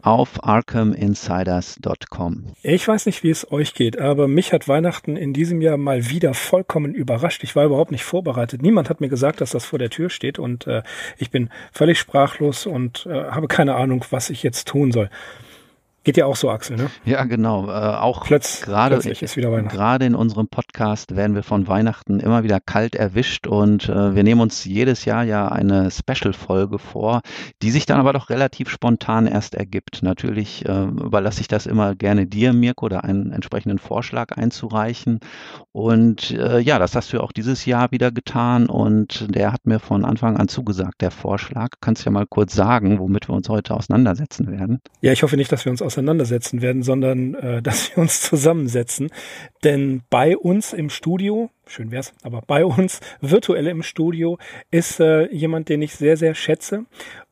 Auf arkhaminsiders.com. Ich weiß nicht, wie es euch geht, aber mich hat Weihnachten in diesem Jahr mal wieder vollkommen überrascht. Ich war überhaupt nicht vorbereitet. Niemand hat mir gesagt, dass das vor der Tür steht und äh, ich bin völlig sprachlos und äh, habe keine Ahnung, was ich jetzt tun soll. Geht ja auch so, Axel, ne? Ja, genau. Äh, auch Plötz, gerade gerade in unserem Podcast werden wir von Weihnachten immer wieder kalt erwischt und äh, wir nehmen uns jedes Jahr ja eine Special-Folge vor, die sich dann aber doch relativ spontan erst ergibt. Natürlich äh, überlasse ich das immer gerne dir, Mirko, da einen entsprechenden Vorschlag einzureichen. Und äh, ja, das hast du ja auch dieses Jahr wieder getan und der hat mir von Anfang an zugesagt, der Vorschlag. Kannst du ja mal kurz sagen, womit wir uns heute auseinandersetzen werden? Ja, ich hoffe nicht, dass wir uns auseinandersetzen werden, sondern äh, dass wir uns zusammensetzen. Denn bei uns im Studio, schön wär's, aber bei uns virtuell im Studio ist äh, jemand, den ich sehr, sehr schätze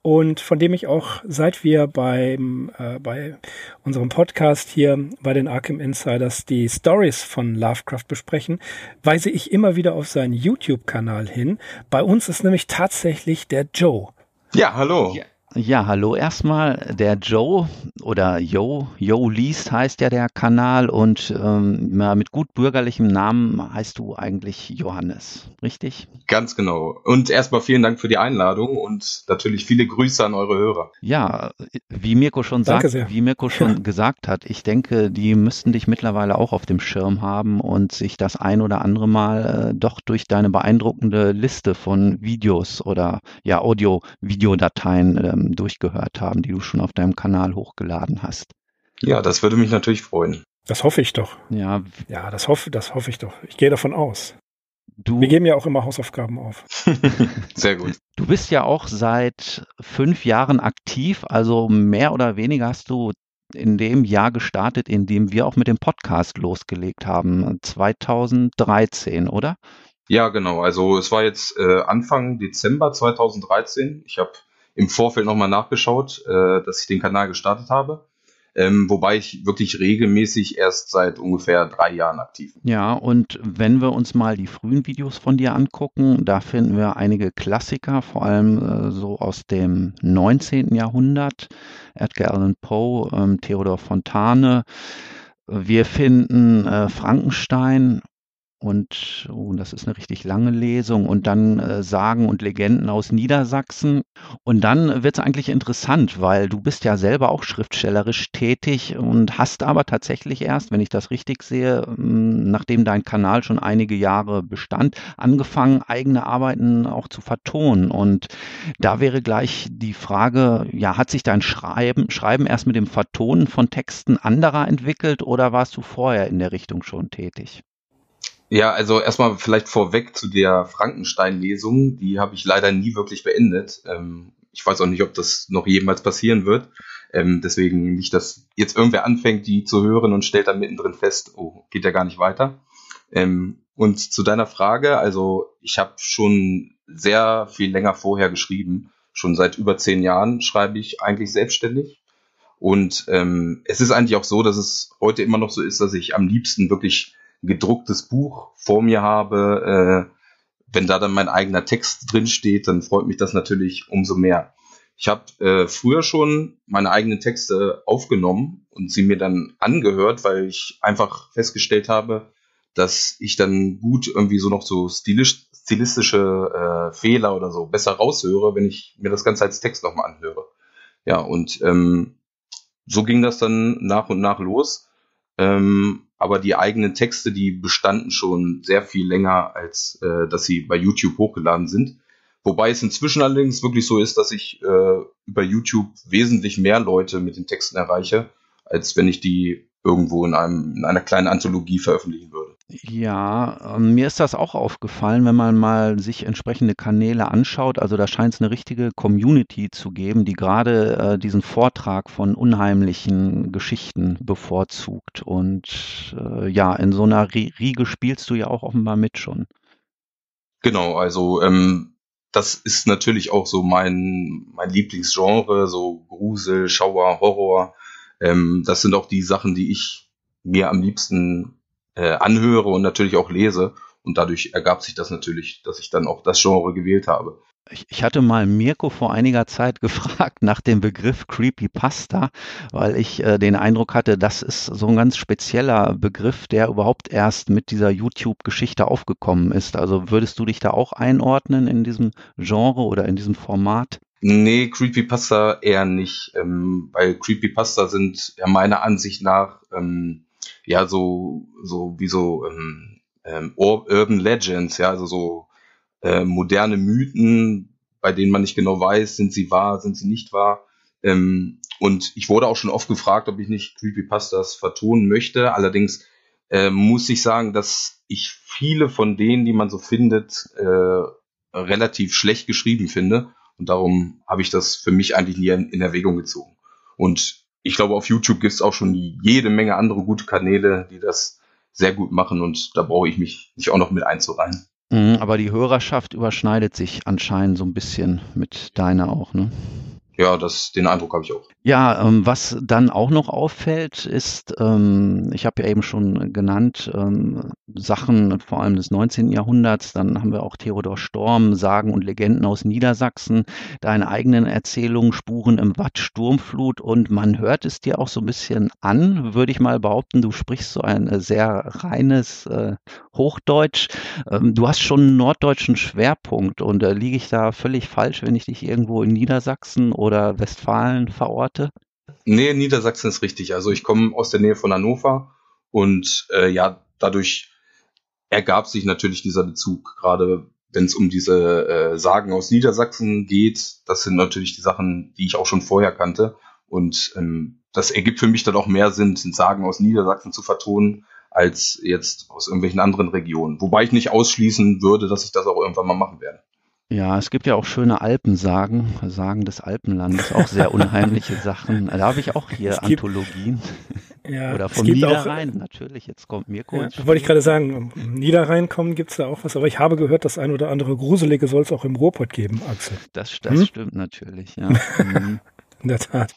und von dem ich auch, seit wir beim, äh, bei unserem Podcast hier bei den Arkham Insiders die Stories von Lovecraft besprechen, weise ich immer wieder auf seinen YouTube-Kanal hin. Bei uns ist nämlich tatsächlich der Joe. Ja, hallo. Ja. Ja, hallo erstmal. Der Joe oder Joe, Joe Liest heißt ja der Kanal und ähm, mit gut bürgerlichem Namen heißt du eigentlich Johannes, richtig? Ganz genau. Und erstmal vielen Dank für die Einladung und natürlich viele Grüße an eure Hörer. Ja, wie Mirko schon sagt, wie Mirko schon gesagt hat, ich denke, die müssten dich mittlerweile auch auf dem Schirm haben und sich das ein oder andere Mal äh, doch durch deine beeindruckende Liste von Videos oder ja Audio-Videodateien ähm, durchgehört haben, die du schon auf deinem Kanal hochgeladen hast. Ja, das würde mich natürlich freuen. Das hoffe ich doch. Ja, ja das, hoffe, das hoffe ich doch. Ich gehe davon aus. Du, Wir geben ja auch immer Hausaufgaben auf. Sehr gut. Du bist ja auch seit fünf Jahren aktiv, also mehr oder weniger hast du in dem Jahr gestartet, in dem wir auch mit dem Podcast losgelegt haben, 2013, oder? Ja, genau. Also es war jetzt äh, Anfang Dezember 2013. Ich habe im Vorfeld nochmal nachgeschaut, äh, dass ich den Kanal gestartet habe. Ähm, wobei ich wirklich regelmäßig erst seit ungefähr drei Jahren aktiv bin. Ja, und wenn wir uns mal die frühen Videos von dir angucken, da finden wir einige Klassiker, vor allem äh, so aus dem 19. Jahrhundert, Edgar Allan Poe, ähm, Theodor Fontane. Wir finden äh, Frankenstein und oh, das ist eine richtig lange Lesung und dann äh, Sagen und Legenden aus Niedersachsen. Und dann wird es eigentlich interessant, weil du bist ja selber auch schriftstellerisch tätig und hast aber tatsächlich erst, wenn ich das richtig sehe, hm, nachdem dein Kanal schon einige Jahre bestand, angefangen, eigene Arbeiten auch zu vertonen. Und da wäre gleich die Frage, ja, hat sich dein Schreiben, Schreiben erst mit dem Vertonen von Texten anderer entwickelt oder warst du vorher in der Richtung schon tätig? Ja, also erstmal vielleicht vorweg zu der Frankenstein-Lesung. Die habe ich leider nie wirklich beendet. Ähm, ich weiß auch nicht, ob das noch jemals passieren wird. Ähm, deswegen nicht, dass jetzt irgendwer anfängt, die zu hören und stellt dann mittendrin fest, oh, geht ja gar nicht weiter. Ähm, und zu deiner Frage, also ich habe schon sehr viel länger vorher geschrieben. Schon seit über zehn Jahren schreibe ich eigentlich selbstständig. Und ähm, es ist eigentlich auch so, dass es heute immer noch so ist, dass ich am liebsten wirklich gedrucktes Buch vor mir habe, äh, wenn da dann mein eigener Text drin steht, dann freut mich das natürlich umso mehr. Ich habe äh, früher schon meine eigenen Texte aufgenommen und sie mir dann angehört, weil ich einfach festgestellt habe, dass ich dann gut irgendwie so noch so stilisch, stilistische äh, Fehler oder so besser raushöre, wenn ich mir das Ganze als Text nochmal anhöre. Ja, und ähm, so ging das dann nach und nach los. Ähm, aber die eigenen Texte, die bestanden schon sehr viel länger, als äh, dass sie bei YouTube hochgeladen sind. Wobei es inzwischen allerdings wirklich so ist, dass ich äh, über YouTube wesentlich mehr Leute mit den Texten erreiche, als wenn ich die irgendwo in, einem, in einer kleinen Anthologie veröffentlichen würde. Ja, ähm, mir ist das auch aufgefallen, wenn man mal sich entsprechende Kanäle anschaut. Also da scheint es eine richtige Community zu geben, die gerade äh, diesen Vortrag von unheimlichen Geschichten bevorzugt. Und äh, ja, in so einer Riege spielst du ja auch offenbar mit schon. Genau, also ähm, das ist natürlich auch so mein, mein Lieblingsgenre, so Grusel, Schauer, Horror. Ähm, das sind auch die Sachen, die ich mir am liebsten äh, anhöre und natürlich auch lese. Und dadurch ergab sich das natürlich, dass ich dann auch das Genre gewählt habe. Ich, hatte mal Mirko vor einiger Zeit gefragt nach dem Begriff Creepypasta, weil ich äh, den Eindruck hatte, das ist so ein ganz spezieller Begriff, der überhaupt erst mit dieser YouTube-Geschichte aufgekommen ist. Also würdest du dich da auch einordnen in diesem Genre oder in diesem Format? Nee, Creepypasta eher nicht, ähm, weil Creepypasta sind ja meiner Ansicht nach ähm, ja so, so wie so ähm, ähm, Urban Legends, ja, also so äh, moderne Mythen, bei denen man nicht genau weiß, sind sie wahr, sind sie nicht wahr. Ähm, und ich wurde auch schon oft gefragt, ob ich nicht Creepypastas vertonen möchte. Allerdings äh, muss ich sagen, dass ich viele von denen, die man so findet, äh, relativ schlecht geschrieben finde. Und darum habe ich das für mich eigentlich nie in, in Erwägung gezogen. Und ich glaube, auf YouTube gibt es auch schon jede Menge andere gute Kanäle, die das sehr gut machen und da brauche ich mich nicht auch noch mit einzureihen. Mhm, aber die Hörerschaft überschneidet sich anscheinend so ein bisschen mit deiner auch, ne? Ja, das, den Eindruck habe ich auch. Ja, ähm, was dann auch noch auffällt, ist, ähm, ich habe ja eben schon genannt, ähm, Sachen vor allem des 19. Jahrhunderts, dann haben wir auch Theodor Storm, Sagen und Legenden aus Niedersachsen, deine eigenen Erzählungen, Spuren im Watt, Sturmflut und man hört es dir auch so ein bisschen an, würde ich mal behaupten, du sprichst so ein äh, sehr reines äh, Hochdeutsch. Ähm, du hast schon einen norddeutschen Schwerpunkt und äh, liege ich da völlig falsch, wenn ich dich irgendwo in Niedersachsen oder Westfalen verorte? Nee, Niedersachsen ist richtig. Also ich komme aus der Nähe von Hannover und äh, ja, dadurch ergab sich natürlich dieser Bezug, gerade wenn es um diese äh, Sagen aus Niedersachsen geht. Das sind natürlich die Sachen, die ich auch schon vorher kannte. Und ähm, das ergibt für mich dann auch mehr Sinn, Sagen aus Niedersachsen zu vertonen, als jetzt aus irgendwelchen anderen Regionen. Wobei ich nicht ausschließen würde, dass ich das auch irgendwann mal machen werde. Ja, es gibt ja auch schöne Alpensagen, Sagen des Alpenlandes, auch sehr unheimliche Sachen. Da habe ich auch hier es Anthologien. Ja, Oder vom Niederrhein, auch, natürlich. Jetzt kommt Mirko. Ja, wollte ich gerade sagen, Niederrhein kommen gibt es da auch was, aber ich habe gehört, das ein oder andere Gruselige soll es auch im Ruhrpott geben, Axel. Das, das hm? stimmt natürlich, ja. Mhm. In der Tat.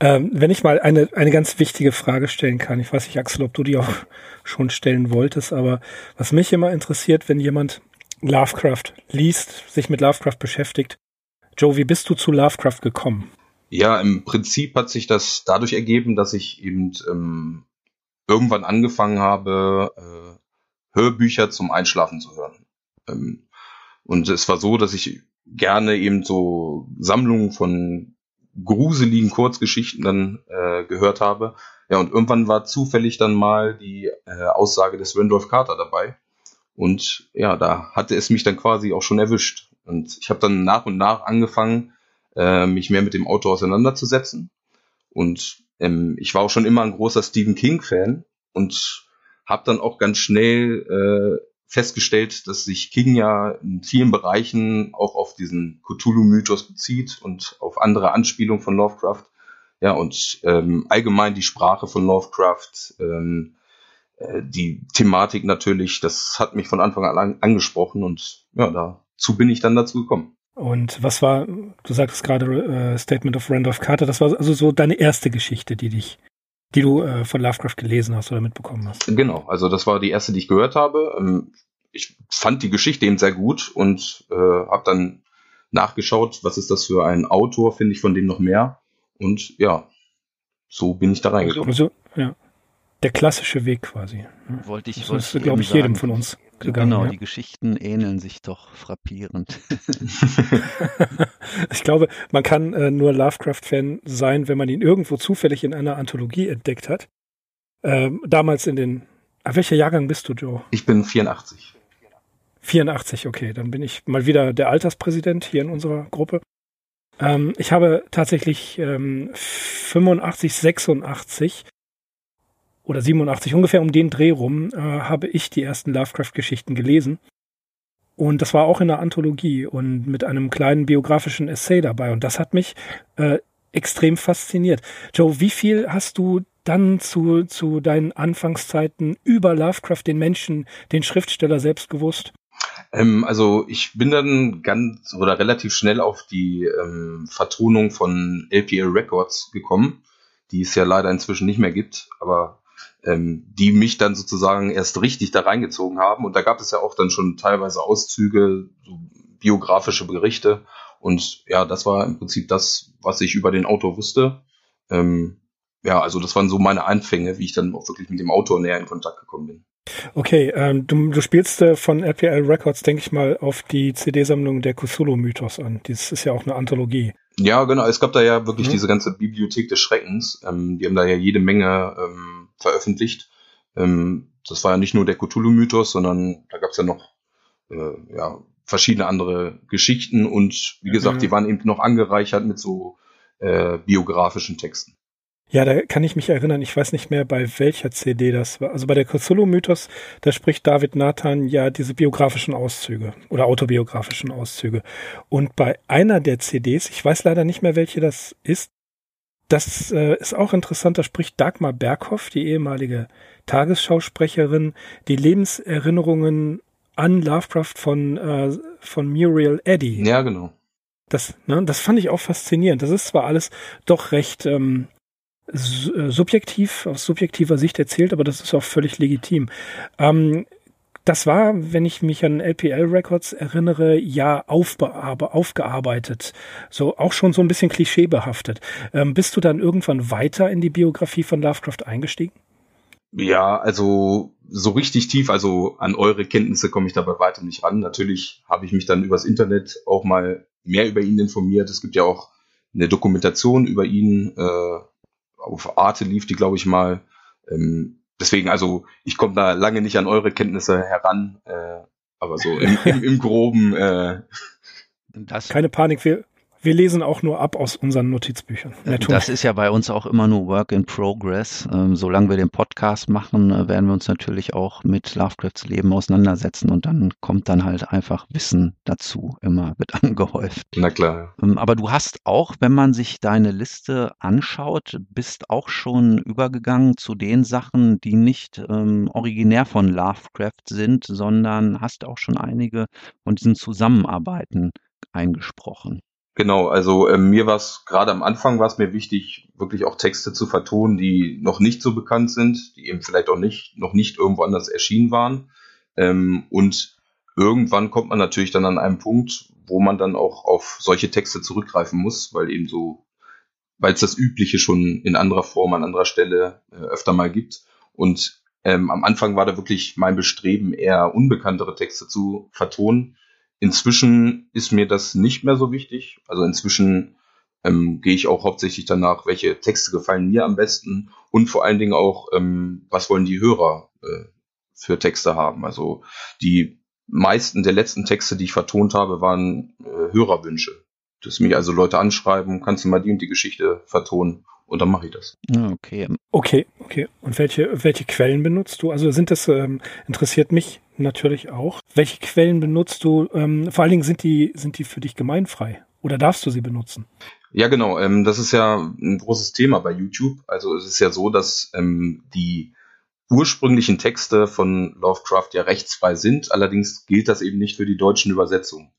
Ähm, wenn ich mal eine, eine ganz wichtige Frage stellen kann, ich weiß nicht, Axel, ob du die auch schon stellen wolltest, aber was mich immer interessiert, wenn jemand Lovecraft liest, sich mit Lovecraft beschäftigt. Joe, wie bist du zu Lovecraft gekommen? Ja, im Prinzip hat sich das dadurch ergeben, dass ich eben ähm, irgendwann angefangen habe, äh, Hörbücher zum Einschlafen zu hören. Ähm, und es war so, dass ich gerne eben so Sammlungen von gruseligen Kurzgeschichten dann äh, gehört habe. Ja, und irgendwann war zufällig dann mal die äh, Aussage des Randolph Carter dabei. Und ja, da hatte es mich dann quasi auch schon erwischt. Und ich habe dann nach und nach angefangen, äh, mich mehr mit dem Autor auseinanderzusetzen. Und ähm, ich war auch schon immer ein großer Stephen King-Fan und habe dann auch ganz schnell äh, festgestellt, dass sich King ja in vielen Bereichen auch auf diesen Cthulhu-Mythos bezieht und auf andere Anspielungen von Lovecraft. Ja, und ähm, allgemein die Sprache von Lovecraft, ähm, äh, die Thematik natürlich, das hat mich von Anfang an angesprochen und ja, dazu bin ich dann dazu gekommen. Und was war, du sagtest gerade äh, Statement of Randolph Carter, das war also so deine erste Geschichte, die dich, die du äh, von Lovecraft gelesen hast oder mitbekommen hast. Genau, also das war die erste, die ich gehört habe. Ähm, ich fand die Geschichte eben sehr gut und äh, habe dann nachgeschaut, was ist das für ein Autor, finde ich von dem noch mehr. Und ja, so bin ich da reingekommen. Also, ja der klassische Weg quasi. Wollte ich, das ist, glaube ich, jedem von uns gegangen. Genau, ja. die Geschichten ähneln sich doch frappierend. ich glaube, man kann äh, nur Lovecraft-Fan sein, wenn man ihn irgendwo zufällig in einer Anthologie entdeckt hat. Ähm, damals in den. Ah, welcher Jahrgang bist du, Joe? Ich bin 84. 84, okay. Dann bin ich mal wieder der Alterspräsident hier in unserer Gruppe. Ähm, ich habe tatsächlich ähm, 85, 86 oder 87, ungefähr um den Dreh rum, äh, habe ich die ersten Lovecraft-Geschichten gelesen. Und das war auch in der Anthologie und mit einem kleinen biografischen Essay dabei. Und das hat mich äh, extrem fasziniert. Joe, wie viel hast du dann zu, zu deinen Anfangszeiten über Lovecraft, den Menschen, den Schriftsteller selbst gewusst? Ähm, also ich bin dann ganz oder relativ schnell auf die ähm, Vertonung von LPL Records gekommen, die es ja leider inzwischen nicht mehr gibt, aber ähm, die mich dann sozusagen erst richtig da reingezogen haben. Und da gab es ja auch dann schon teilweise Auszüge, so biografische Berichte. Und ja, das war im Prinzip das, was ich über den Autor wusste. Ähm, ja, also das waren so meine Anfänge, wie ich dann auch wirklich mit dem Autor näher in Kontakt gekommen bin. Okay, ähm, du, du spielst äh, von RPL Records, denke ich mal, auf die CD-Sammlung der Cthulhu-Mythos an. Das ist ja auch eine Anthologie. Ja, genau. Es gab da ja wirklich mhm. diese ganze Bibliothek des Schreckens. Ähm, die haben da ja jede Menge ähm, veröffentlicht. Ähm, das war ja nicht nur der Cthulhu-Mythos, sondern da gab es ja noch äh, ja, verschiedene andere Geschichten und wie gesagt, mhm. die waren eben noch angereichert mit so äh, biografischen Texten. Ja, da kann ich mich erinnern, ich weiß nicht mehr, bei welcher CD das war. Also bei der Cthulhu-Mythos, da spricht David Nathan ja diese biografischen Auszüge oder autobiografischen Auszüge. Und bei einer der CDs, ich weiß leider nicht mehr, welche das ist, das äh, ist auch interessant, da spricht Dagmar Berghoff, die ehemalige Tagesschausprecherin, die Lebenserinnerungen an Lovecraft von, äh, von Muriel Eddy. Ja, genau. Das, ne, das fand ich auch faszinierend. Das ist zwar alles doch recht ähm, äh, subjektiv, aus subjektiver Sicht erzählt, aber das ist auch völlig legitim. Ähm, das war, wenn ich mich an LPL Records erinnere, ja aufgearbeitet. So auch schon so ein bisschen klischeebehaftet. Ähm, bist du dann irgendwann weiter in die Biografie von Lovecraft eingestiegen? Ja, also so richtig tief, also an eure Kenntnisse komme ich da bei weitem nicht ran. Natürlich habe ich mich dann übers Internet auch mal mehr über ihn informiert. Es gibt ja auch eine Dokumentation über ihn, äh, auf Arte lief die, glaube ich, mal. Ähm, deswegen, also ich komme da lange nicht an eure Kenntnisse heran, äh, aber so im, im, im Groben. Äh, das Keine Panik, wir, wir lesen auch nur ab aus unseren Notizbüchern. Das ist ja bei uns auch immer nur Work in Progress. Ähm, solange wir den Podcast machen, äh, werden wir uns natürlich auch mit Lovecrafts Leben auseinandersetzen und dann kommt dann halt einfach Wissen dazu, immer wird angehäuft. Na klar. Ähm, aber du hast auch, wenn man sich deine Liste anschaut, bist auch schon übergegangen zu den Sachen, die nicht ähm, originär von Lovecraft sind, sondern hast auch schon einige von diesen Zusammenarbeiten eingesprochen. Genau, also äh, mir war es gerade am Anfang war es mir wichtig, wirklich auch Texte zu vertonen, die noch nicht so bekannt sind, die eben vielleicht auch nicht noch nicht irgendwo anders erschienen waren. Ähm, und irgendwann kommt man natürlich dann an einen Punkt, wo man dann auch auf solche Texte zurückgreifen muss, weil eben so, weil es das Übliche schon in anderer Form an anderer Stelle äh, öfter mal gibt. Und ähm, am Anfang war da wirklich mein Bestreben, eher unbekanntere Texte zu vertonen Inzwischen ist mir das nicht mehr so wichtig. Also inzwischen ähm, gehe ich auch hauptsächlich danach, welche Texte gefallen mir am besten und vor allen Dingen auch, ähm, was wollen die Hörer äh, für Texte haben. Also die meisten der letzten Texte, die ich vertont habe, waren äh, Hörerwünsche. Dass mich also Leute anschreiben, kannst du mal die und die Geschichte vertonen und dann mache ich das. Okay. Okay, okay. Und welche, welche Quellen benutzt du? Also sind das, ähm, interessiert mich natürlich auch. Welche Quellen benutzt du? Ähm, vor allen Dingen sind die, sind die für dich gemeinfrei? Oder darfst du sie benutzen? Ja, genau. Ähm, das ist ja ein großes Thema bei YouTube. Also es ist ja so, dass ähm, die ursprünglichen Texte von Lovecraft ja rechtsfrei sind. Allerdings gilt das eben nicht für die deutschen Übersetzungen.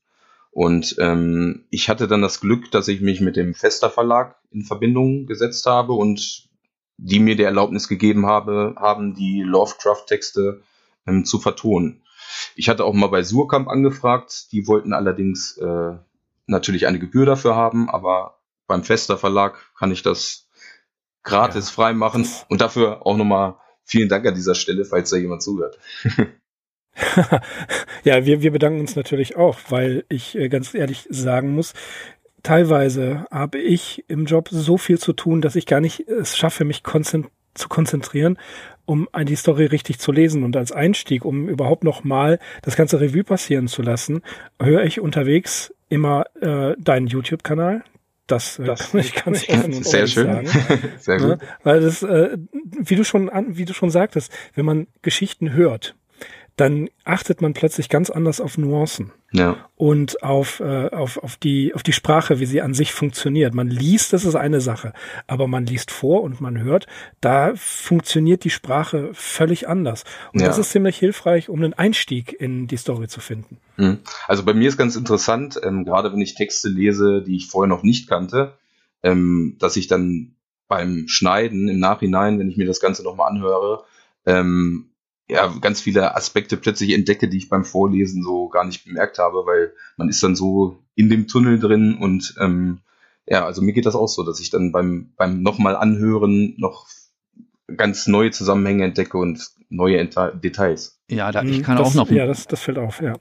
Und ähm, ich hatte dann das Glück, dass ich mich mit dem Fester Verlag in Verbindung gesetzt habe und die mir die Erlaubnis gegeben habe, haben die Lovecraft-Texte ähm, zu vertonen. Ich hatte auch mal bei Surkamp angefragt, die wollten allerdings äh, natürlich eine Gebühr dafür haben, aber beim Fester Verlag kann ich das gratis ja. frei machen und dafür auch nochmal vielen Dank an dieser Stelle, falls da jemand zuhört. ja, wir, wir bedanken uns natürlich auch, weil ich äh, ganz ehrlich sagen muss, teilweise habe ich im Job so viel zu tun, dass ich gar nicht es schaffe, mich konzent zu konzentrieren, um die Story richtig zu lesen. Und als Einstieg, um überhaupt noch mal das ganze Revue passieren zu lassen, höre ich unterwegs immer äh, deinen YouTube-Kanal, Das, äh, das kann ich ganz offen und Sehr schön. sagen. Sehr gut. Ja, weil das, äh, wie du schon an, wie du schon sagtest, wenn man Geschichten hört, dann achtet man plötzlich ganz anders auf Nuancen ja. und auf, äh, auf, auf, die, auf die Sprache, wie sie an sich funktioniert. Man liest, das ist eine Sache, aber man liest vor und man hört, da funktioniert die Sprache völlig anders. Und ja. das ist ziemlich hilfreich, um einen Einstieg in die Story zu finden. Mhm. Also bei mir ist ganz interessant, ähm, gerade wenn ich Texte lese, die ich vorher noch nicht kannte, ähm, dass ich dann beim Schneiden im Nachhinein, wenn ich mir das Ganze nochmal anhöre, ähm, ja, ganz viele Aspekte plötzlich entdecke, die ich beim Vorlesen so gar nicht bemerkt habe, weil man ist dann so in dem Tunnel drin und ähm, ja, also mir geht das auch so, dass ich dann beim, beim nochmal anhören noch ganz neue Zusammenhänge entdecke und neue Details. Ja, da, ich kann das, auch noch. Ja, das, das fällt auf, ja.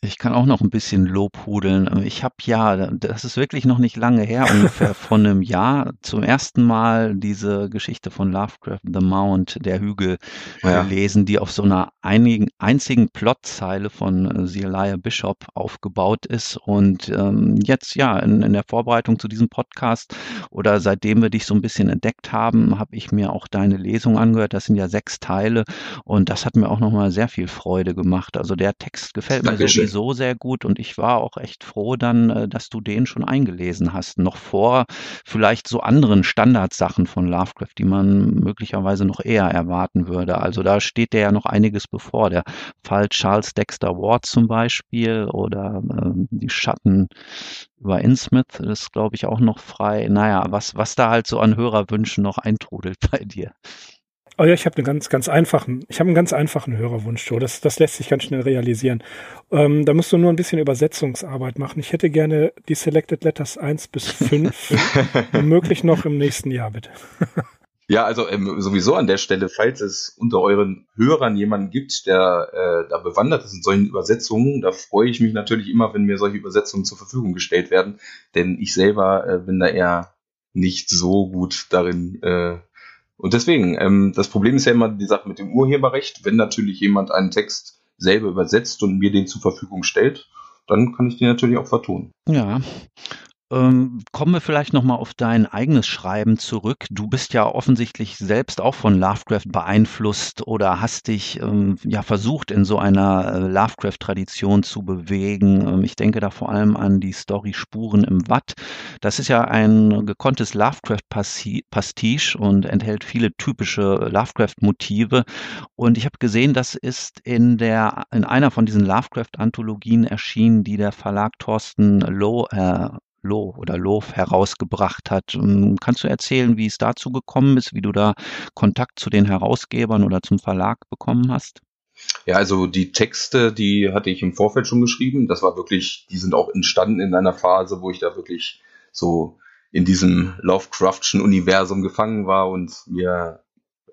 Ich kann auch noch ein bisschen lobhudeln. Ich habe ja, das ist wirklich noch nicht lange her, ungefähr von einem Jahr zum ersten Mal diese Geschichte von Lovecraft, The Mount, der Hügel, ja. gelesen, die auf so einer einigen, einzigen Plotzeile von Zelia Bishop aufgebaut ist. Und ähm, jetzt, ja, in, in der Vorbereitung zu diesem Podcast oder seitdem wir dich so ein bisschen entdeckt haben, habe ich mir auch deine Lesung angehört. Das sind ja sechs Teile und das hat mir auch nochmal sehr viel Freude gemacht. Also der Text gefällt mir Dankeschön sowieso sehr gut und ich war auch echt froh dann, äh, dass du den schon eingelesen hast, noch vor vielleicht so anderen Standardsachen von Lovecraft, die man möglicherweise noch eher erwarten würde. Also da steht dir ja noch einiges bevor. Der Fall Charles Dexter Ward zum Beispiel oder äh, die Schatten über Innsmouth ist, glaube ich, auch noch frei. Naja, was, was da halt so an Hörerwünschen noch eintrudelt bei dir. Oh ja, ich habe einen ganz, ganz einfachen, ich habe einen ganz einfachen Hörerwunsch, Joe. Das, das lässt sich ganz schnell realisieren. Ähm, da musst du nur ein bisschen Übersetzungsarbeit machen. Ich hätte gerne die Selected Letters 1 bis 5, möglich noch im nächsten Jahr, bitte. ja, also ähm, sowieso an der Stelle, falls es unter euren Hörern jemanden gibt, der äh, da bewandert ist in solchen Übersetzungen, da freue ich mich natürlich immer, wenn mir solche Übersetzungen zur Verfügung gestellt werden, denn ich selber äh, bin da eher nicht so gut darin, äh, und deswegen, ähm, das Problem ist ja immer die Sache mit dem Urheberrecht. Wenn natürlich jemand einen Text selber übersetzt und mir den zur Verfügung stellt, dann kann ich den natürlich auch vertonen. Ja, ähm, kommen wir vielleicht nochmal auf dein eigenes Schreiben zurück. Du bist ja offensichtlich selbst auch von Lovecraft beeinflusst oder hast dich ähm, ja versucht, in so einer äh, Lovecraft-Tradition zu bewegen. Ähm, ich denke da vor allem an die Story Spuren im Watt. Das ist ja ein gekonntes Lovecraft-Pastiche und enthält viele typische Lovecraft-Motive. Und ich habe gesehen, das ist in der in einer von diesen Lovecraft-Anthologien erschienen, die der Verlag Thorsten Loh äh, Loh oder Loof herausgebracht hat. Ähm, kannst du erzählen, wie es dazu gekommen ist, wie du da Kontakt zu den Herausgebern oder zum Verlag bekommen hast? Ja, also die Texte, die hatte ich im Vorfeld schon geschrieben. Das war wirklich, die sind auch entstanden in einer Phase, wo ich da wirklich so in diesem Lovecraftschen Universum gefangen war und mir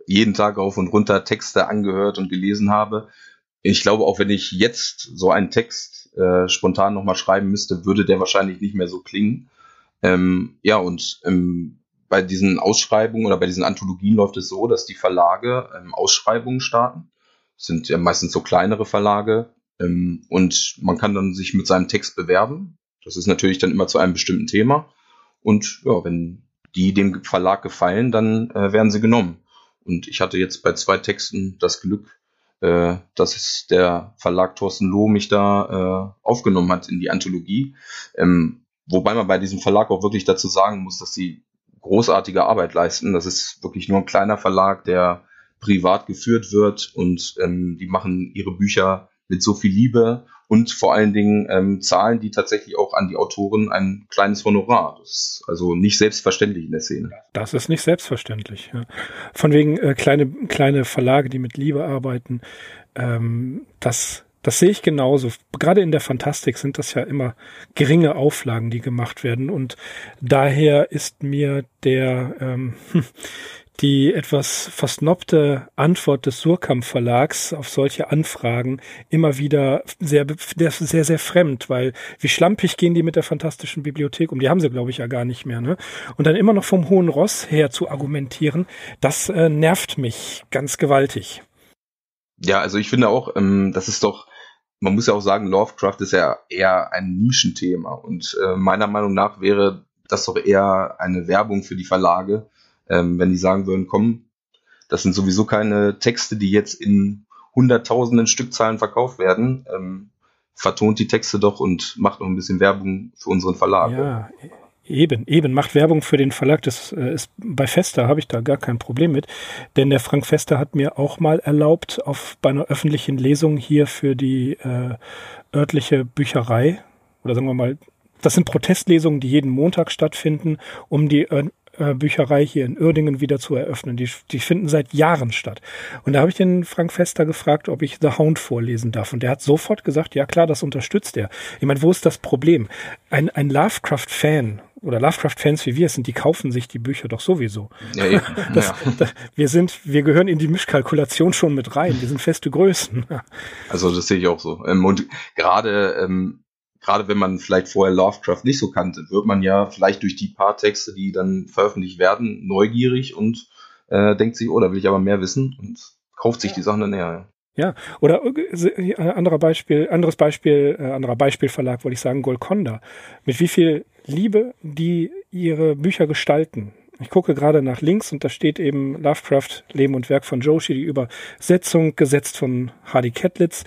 jeden Tag auf und runter Texte angehört und gelesen habe. Ich glaube, auch wenn ich jetzt so einen Text äh, spontan nochmal schreiben müsste, würde der wahrscheinlich nicht mehr so klingen. Ähm, ja, und ähm, bei diesen Ausschreibungen oder bei diesen Anthologien läuft es so, dass die Verlage ähm, Ausschreibungen starten. Das sind ja meistens so kleinere Verlage. Ähm, und man kann dann sich mit seinem Text bewerben. Das ist natürlich dann immer zu einem bestimmten Thema. Und ja, wenn die dem Verlag gefallen, dann äh, werden sie genommen. Und ich hatte jetzt bei zwei Texten das Glück, äh, dass der Verlag Thorsten Loh mich da äh, aufgenommen hat in die Anthologie. Ähm, wobei man bei diesem Verlag auch wirklich dazu sagen muss, dass sie großartige Arbeit leisten. Das ist wirklich nur ein kleiner Verlag, der privat geführt wird und ähm, die machen ihre Bücher mit so viel Liebe und vor allen Dingen ähm, zahlen die tatsächlich auch an die Autoren ein kleines Honorar. Das ist also nicht selbstverständlich in der Szene. Das ist nicht selbstverständlich. Ja. Von wegen äh, kleine, kleine Verlage, die mit Liebe arbeiten, ähm, das das sehe ich genauso. Gerade in der Fantastik sind das ja immer geringe Auflagen, die gemacht werden. Und daher ist mir der, ähm, die etwas versnobte Antwort des Surkamp Verlags auf solche Anfragen immer wieder sehr, sehr, sehr fremd, weil wie schlampig gehen die mit der fantastischen Bibliothek um? Die haben sie, glaube ich, ja gar nicht mehr, ne? Und dann immer noch vom hohen Ross her zu argumentieren, das äh, nervt mich ganz gewaltig. Ja, also ich finde auch, ähm, das ist doch, man muss ja auch sagen, Lovecraft ist ja eher ein Nischenthema und äh, meiner Meinung nach wäre das doch eher eine Werbung für die Verlage, ähm, wenn die sagen würden, komm, das sind sowieso keine Texte, die jetzt in hunderttausenden Stückzahlen verkauft werden. Ähm, vertont die Texte doch und macht noch ein bisschen Werbung für unseren Verlag. Ja, Eben, eben, macht Werbung für den Verlag. Das äh, ist bei Fester habe ich da gar kein Problem mit. Denn der Frank Fester hat mir auch mal erlaubt, auf bei einer öffentlichen Lesung hier für die äh, örtliche Bücherei, oder sagen wir mal, das sind Protestlesungen, die jeden Montag stattfinden, um die Bücherei hier in Uerdingen wieder zu eröffnen. Die, die finden seit Jahren statt. Und da habe ich den Frank Fester gefragt, ob ich The Hound vorlesen darf. Und der hat sofort gesagt, ja klar, das unterstützt er. Ich meine, wo ist das Problem? Ein, ein Lovecraft-Fan oder Lovecraft-Fans wie wir sind, die kaufen sich die Bücher doch sowieso. Ja, ja. Das. Das, wir sind, wir gehören in die Mischkalkulation schon mit rein. Wir sind feste Größen. Also das sehe ich auch so. Ähm, und gerade ähm, gerade wenn man vielleicht vorher Lovecraft nicht so kannte, wird man ja vielleicht durch die paar Texte, die dann veröffentlicht werden, neugierig und äh, denkt sich, oh, da will ich aber mehr wissen und kauft sich die Sachen dann näher. Ja, oder äh, anderer Beispiel, anderes Beispiel, äh, anderer Beispielverlag, wollte ich sagen, Golconda. Mit wie viel Liebe die ihre Bücher gestalten. Ich gucke gerade nach links und da steht eben Lovecraft, Leben und Werk von Joshi, die Übersetzung gesetzt von Hardy Kettlitz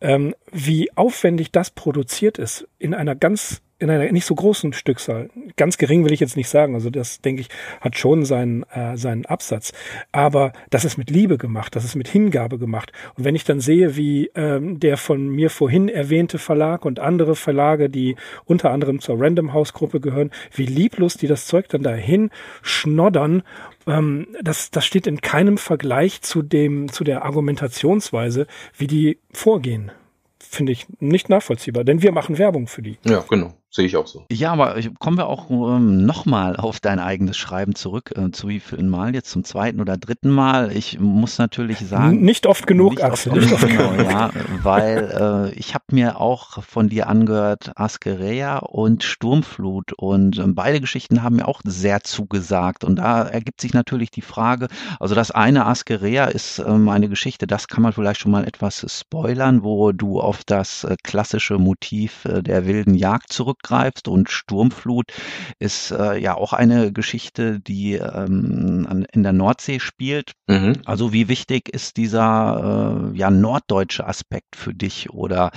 ähm, wie aufwendig das produziert ist in einer ganz in einer nicht so großen Stückzahl. Ganz gering will ich jetzt nicht sagen. Also das, denke ich, hat schon seinen, äh, seinen Absatz. Aber das ist mit Liebe gemacht, das ist mit Hingabe gemacht. Und wenn ich dann sehe, wie ähm, der von mir vorhin erwähnte Verlag und andere Verlage, die unter anderem zur Random House Gruppe gehören, wie lieblos die das Zeug dann dahin schnoddern ähm, das, das steht in keinem Vergleich zu dem, zu der Argumentationsweise, wie die vorgehen. Finde ich nicht nachvollziehbar, denn wir machen Werbung für die. Ja, genau. Sehe ich auch so. Ja, aber kommen wir auch ähm, nochmal auf dein eigenes Schreiben zurück. Äh, zu wie vielen Mal? Jetzt zum zweiten oder dritten Mal. Ich muss natürlich sagen. Nicht oft genug, nicht Axel. Oft, nicht oft genau, genug. Ja, weil äh, ich habe mir auch von dir angehört Askerea und Sturmflut. Und äh, beide Geschichten haben mir auch sehr zugesagt. Und da ergibt sich natürlich die Frage, also das eine Askerea ist ähm, eine Geschichte, das kann man vielleicht schon mal etwas spoilern, wo du auf das äh, klassische Motiv äh, der wilden Jagd zurück zurückgreifst. Und Sturmflut ist äh, ja auch eine Geschichte, die ähm, an, in der Nordsee spielt. Mhm. Also wie wichtig ist dieser äh, ja norddeutsche Aspekt für dich oder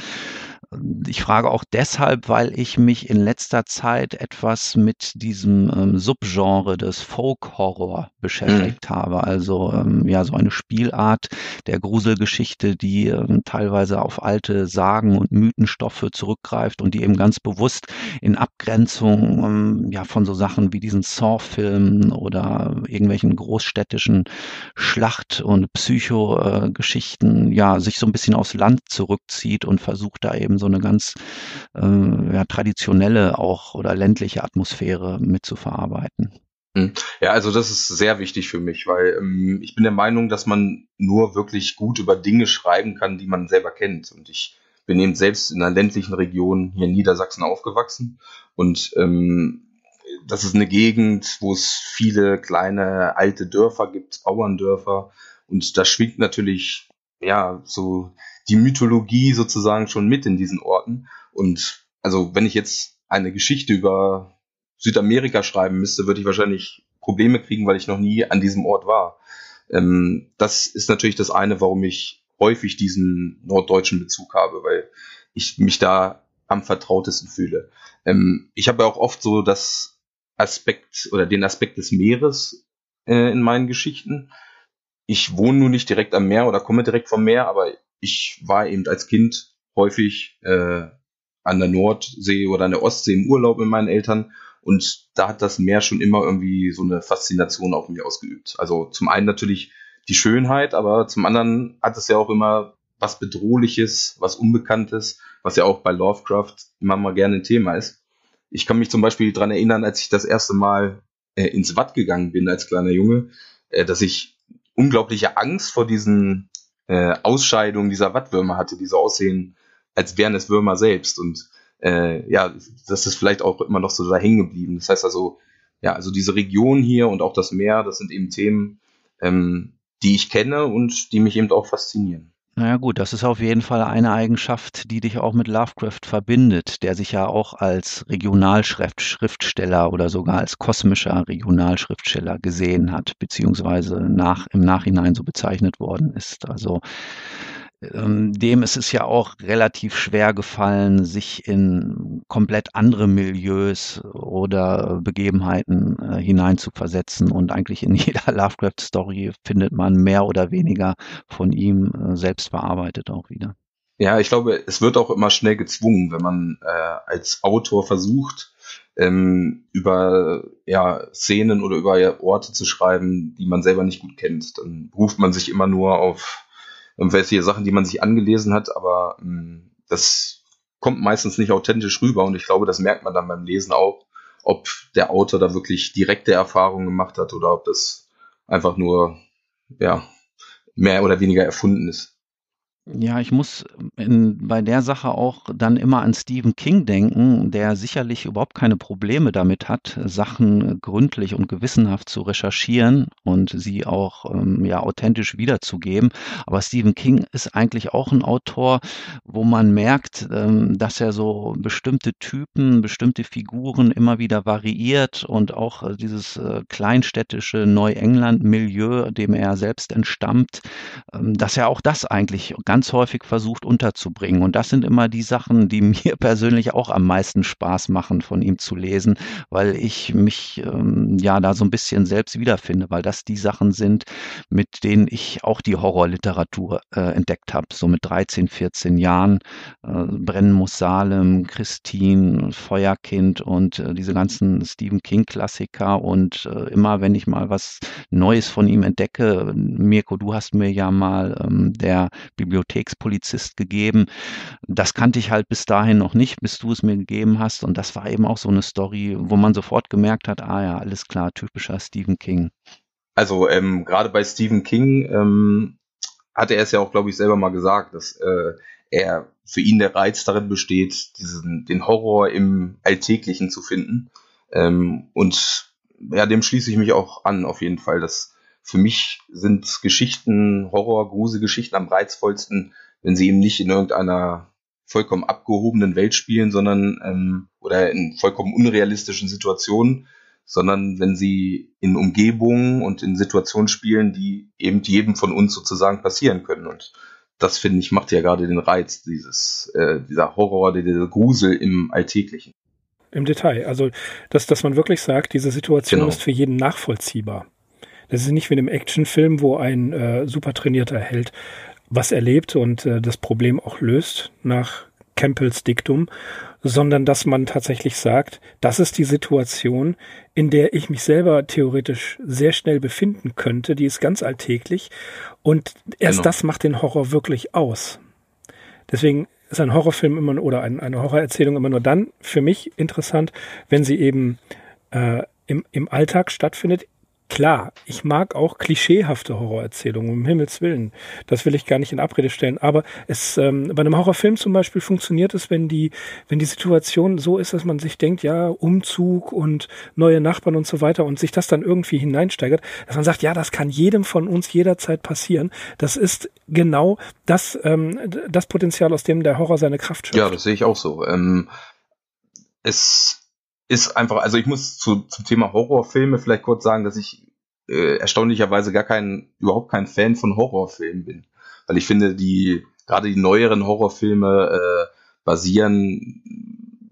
ich frage auch deshalb, weil ich mich in letzter Zeit etwas mit diesem ähm, Subgenre des Folk-Horror beschäftigt mhm. habe. Also ähm, ja, so eine Spielart der Gruselgeschichte, die ähm, teilweise auf alte Sagen und Mythenstoffe zurückgreift und die eben ganz bewusst in Abgrenzung ähm, ja von so Sachen wie diesen Saw-Filmen oder irgendwelchen großstädtischen Schlacht- und Psycho-Geschichten äh, ja sich so ein bisschen aufs Land zurückzieht und versucht da eben so eine ganz äh, ja, traditionelle auch oder ländliche Atmosphäre mitzuverarbeiten. Hm. Ja, also das ist sehr wichtig für mich, weil ähm, ich bin der Meinung, dass man nur wirklich gut über Dinge schreiben kann, die man selber kennt. Und ich bin eben selbst in einer ländlichen Region hier in Niedersachsen aufgewachsen. Und ähm, das ist eine Gegend, wo es viele kleine alte Dörfer gibt, Bauerndörfer. Und da schwingt natürlich ja so die Mythologie sozusagen schon mit in diesen Orten. Und also wenn ich jetzt eine Geschichte über Südamerika schreiben müsste, würde ich wahrscheinlich Probleme kriegen, weil ich noch nie an diesem Ort war. Ähm, das ist natürlich das eine, warum ich häufig diesen norddeutschen Bezug habe, weil ich mich da am vertrautesten fühle. Ähm, ich habe ja auch oft so das Aspekt oder den Aspekt des Meeres äh, in meinen Geschichten. Ich wohne nun nicht direkt am Meer oder komme direkt vom Meer, aber ich war eben als Kind häufig äh, an der Nordsee oder an der Ostsee im Urlaub mit meinen Eltern und da hat das Meer schon immer irgendwie so eine Faszination auf mich ausgeübt. Also zum einen natürlich die Schönheit, aber zum anderen hat es ja auch immer was Bedrohliches, was Unbekanntes, was ja auch bei Lovecraft immer mal gerne ein Thema ist. Ich kann mich zum Beispiel daran erinnern, als ich das erste Mal äh, ins Watt gegangen bin als kleiner Junge, äh, dass ich unglaubliche Angst vor diesen äh, Ausscheidungen dieser Wattwürmer hatte, die so aussehen, als wären es Würmer selbst. Und äh, ja, das ist vielleicht auch immer noch so da hängen geblieben. Das heißt also, ja, also diese Region hier und auch das Meer, das sind eben Themen, ähm, die ich kenne und die mich eben auch faszinieren. Naja gut, das ist auf jeden Fall eine Eigenschaft, die dich auch mit Lovecraft verbindet, der sich ja auch als Regionalschriftsteller oder sogar als kosmischer Regionalschriftsteller gesehen hat, beziehungsweise nach, im Nachhinein so bezeichnet worden ist. Also dem ist es ja auch relativ schwer gefallen, sich in komplett andere Milieus oder Begebenheiten äh, hineinzuversetzen. Und eigentlich in jeder Lovecraft-Story findet man mehr oder weniger von ihm äh, selbst bearbeitet auch wieder. Ja, ich glaube, es wird auch immer schnell gezwungen, wenn man äh, als Autor versucht, ähm, über ja, Szenen oder über Orte zu schreiben, die man selber nicht gut kennt. Dann ruft man sich immer nur auf irgendwelche Sachen, die man sich angelesen hat, aber mh, hm, das kommt meistens nicht authentisch rüber und ich glaube, das merkt man dann beim Lesen auch, ob der Autor da wirklich direkte Erfahrungen gemacht hat oder ob das einfach nur ja mehr oder weniger erfunden ist. Ja, ich muss in, bei der Sache auch dann immer an Stephen King denken, der sicherlich überhaupt keine Probleme damit hat, Sachen gründlich und gewissenhaft zu recherchieren und sie auch ähm, ja authentisch wiederzugeben. Aber Stephen King ist eigentlich auch ein Autor, wo man merkt, ähm, dass er so bestimmte Typen, bestimmte Figuren immer wieder variiert und auch äh, dieses äh, kleinstädtische Neuengland-Milieu, dem er selbst entstammt, ähm, dass er auch das eigentlich ganz häufig versucht unterzubringen. Und das sind immer die Sachen, die mir persönlich auch am meisten Spaß machen, von ihm zu lesen, weil ich mich ähm, ja da so ein bisschen selbst wiederfinde, weil das die Sachen sind, mit denen ich auch die Horrorliteratur äh, entdeckt habe. So mit 13, 14 Jahren. Äh, Brennen muss Salem, Christine, Feuerkind und äh, diese ganzen Stephen King-Klassiker. Und äh, immer, wenn ich mal was Neues von ihm entdecke, Mirko, du hast mir ja mal ähm, der Bibliothek Bibliothekspolizist gegeben. Das kannte ich halt bis dahin noch nicht, bis du es mir gegeben hast. Und das war eben auch so eine Story, wo man sofort gemerkt hat, ah ja, alles klar, typischer Stephen King. Also ähm, gerade bei Stephen King ähm, hatte er es ja auch, glaube ich, selber mal gesagt, dass äh, er für ihn der Reiz darin besteht, diesen, den Horror im Alltäglichen zu finden. Ähm, und ja, dem schließe ich mich auch an, auf jeden Fall, dass für mich sind Geschichten, Horror, Gruselgeschichten am reizvollsten, wenn sie eben nicht in irgendeiner vollkommen abgehobenen Welt spielen, sondern ähm, oder in vollkommen unrealistischen Situationen, sondern wenn sie in Umgebungen und in Situationen spielen, die eben jedem von uns sozusagen passieren können. Und das finde ich macht ja gerade den Reiz dieses äh, dieser Horror, dieser Grusel im Alltäglichen. Im Detail, also dass dass man wirklich sagt, diese Situation genau. ist für jeden nachvollziehbar. Das ist nicht wie in einem Actionfilm, wo ein äh, super trainierter Held was erlebt und äh, das Problem auch löst nach Campbells Diktum, sondern dass man tatsächlich sagt, das ist die Situation, in der ich mich selber theoretisch sehr schnell befinden könnte, die ist ganz alltäglich und erst genau. das macht den Horror wirklich aus. Deswegen ist ein Horrorfilm immer oder ein, eine Horrorerzählung immer nur dann für mich interessant, wenn sie eben äh, im, im Alltag stattfindet, Klar, ich mag auch klischeehafte Horrorerzählungen, um Himmels Willen. Das will ich gar nicht in Abrede stellen. Aber es, ähm, bei einem Horrorfilm zum Beispiel funktioniert es, wenn die, wenn die Situation so ist, dass man sich denkt, ja, Umzug und neue Nachbarn und so weiter und sich das dann irgendwie hineinsteigert, dass man sagt, ja, das kann jedem von uns jederzeit passieren. Das ist genau das, ähm, das Potenzial, aus dem der Horror seine Kraft schöpft. Ja, das sehe ich auch so. Ähm, es ist einfach, also ich muss zu, zum Thema Horrorfilme vielleicht kurz sagen, dass ich äh, erstaunlicherweise gar kein, überhaupt kein Fan von Horrorfilmen bin. Weil ich finde, die, gerade die neueren Horrorfilme äh, basieren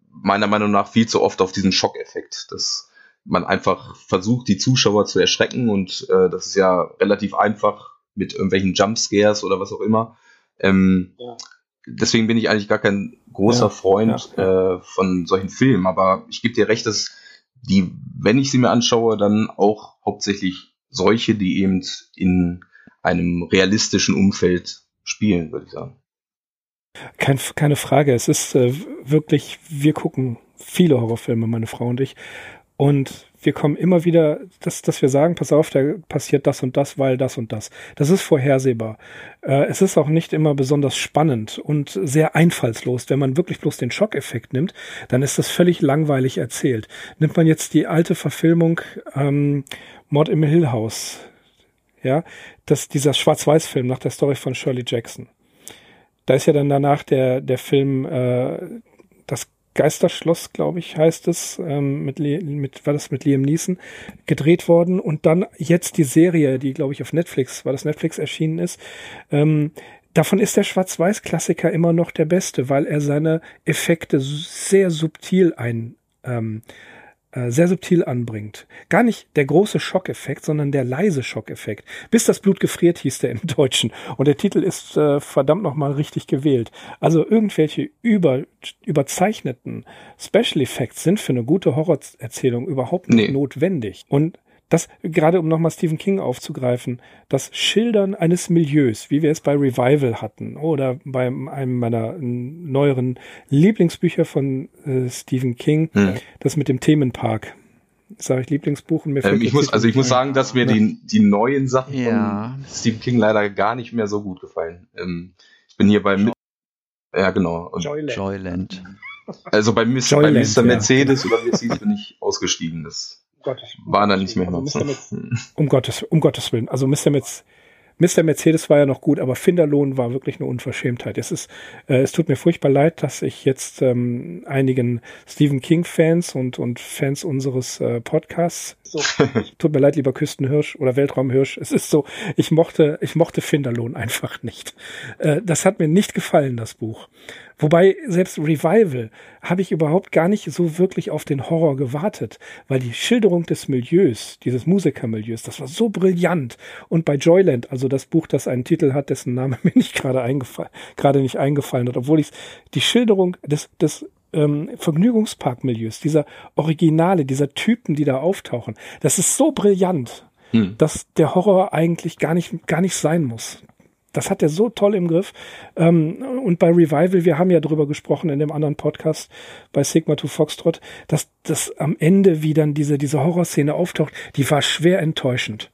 meiner Meinung nach viel zu oft auf diesen Schockeffekt, dass man einfach versucht, die Zuschauer zu erschrecken und äh, das ist ja relativ einfach mit irgendwelchen Jumpscares oder was auch immer. Ähm, ja deswegen bin ich eigentlich gar kein großer ja, Freund ja. Äh, von solchen Filmen, aber ich gebe dir recht, dass die, wenn ich sie mir anschaue, dann auch hauptsächlich solche, die eben in einem realistischen Umfeld spielen, würde ich sagen. Kein, keine Frage. Es ist äh, wirklich, wir gucken viele Horrorfilme, meine Frau und ich. Und wir kommen immer wieder, dass, dass wir sagen, pass auf, da passiert das und das, weil das und das. Das ist vorhersehbar. Äh, es ist auch nicht immer besonders spannend und sehr einfallslos. Wenn man wirklich bloß den Schockeffekt nimmt, dann ist das völlig langweilig erzählt. Nimmt man jetzt die alte Verfilmung ähm, Mord im Hill House, ja, das, dieser Schwarz-Weiß-Film nach der Story von Shirley Jackson. Da ist ja dann danach der, der Film äh, Geisterschloss, glaube ich, heißt es, ähm, mit, mit, war das mit Liam Neeson gedreht worden. Und dann jetzt die Serie, die, glaube ich, auf Netflix, war das Netflix erschienen ist, ähm, Davon ist der Schwarz-Weiß-Klassiker immer noch der beste, weil er seine Effekte sehr subtil ein, ähm, äh, sehr subtil anbringt. Gar nicht der große Schockeffekt, sondern der leise Schockeffekt. Bis das Blut gefriert hieß der im Deutschen. Und der Titel ist äh, verdammt nochmal richtig gewählt. Also irgendwelche über, überzeichneten Special Effects sind für eine gute Horrorerzählung überhaupt nicht nee. notwendig. Und das, gerade um nochmal Stephen King aufzugreifen, das Schildern eines Milieus, wie wir es bei Revival hatten oder bei einem meiner neueren Lieblingsbücher von äh, Stephen King, hm. das mit dem Themenpark. Sage ich Lieblingsbuch und mir ähm, ich muss, Also ich muss sagen, dass mir ja. die, die neuen Sachen ja. von Stephen King leider gar nicht mehr so gut gefallen. Ähm, ich bin hier bei Joy ja genau. Joyland. Joyland. Also bei, Miss, Joyland, bei Mr. Mercedes ja. oder wie es hieß, bin ich ausgestiegen. Das Gottes War dann nicht mehr also Metz, um Gottes, um Gottes Willen. Also Mr. Metz, Mr. Mercedes war ja noch gut, aber Finderlohn war wirklich eine Unverschämtheit. Es ist, äh, es tut mir furchtbar leid, dass ich jetzt ähm, einigen Stephen King Fans und und Fans unseres äh, Podcasts, so, tut mir leid, lieber Küstenhirsch oder Weltraumhirsch. Es ist so, ich mochte, ich mochte Finderlohn einfach nicht. Äh, das hat mir nicht gefallen, das Buch. Wobei selbst Revival habe ich überhaupt gar nicht so wirklich auf den Horror gewartet, weil die Schilderung des Milieus, dieses Musikermilieus, das war so brillant. Und bei Joyland, also das Buch, das einen Titel hat, dessen Name mir nicht gerade eingefallen, gerade nicht eingefallen hat, obwohl ich die Schilderung des, des ähm, Vergnügungsparkmilieus, dieser Originale, dieser Typen, die da auftauchen, das ist so brillant, hm. dass der Horror eigentlich gar nicht, gar nicht sein muss das hat er so toll im Griff. Ähm, und bei Revival, wir haben ja drüber gesprochen in dem anderen Podcast bei Sigma to Foxtrot, dass das am Ende, wie dann diese, diese Horrorszene auftaucht, die war schwer enttäuschend.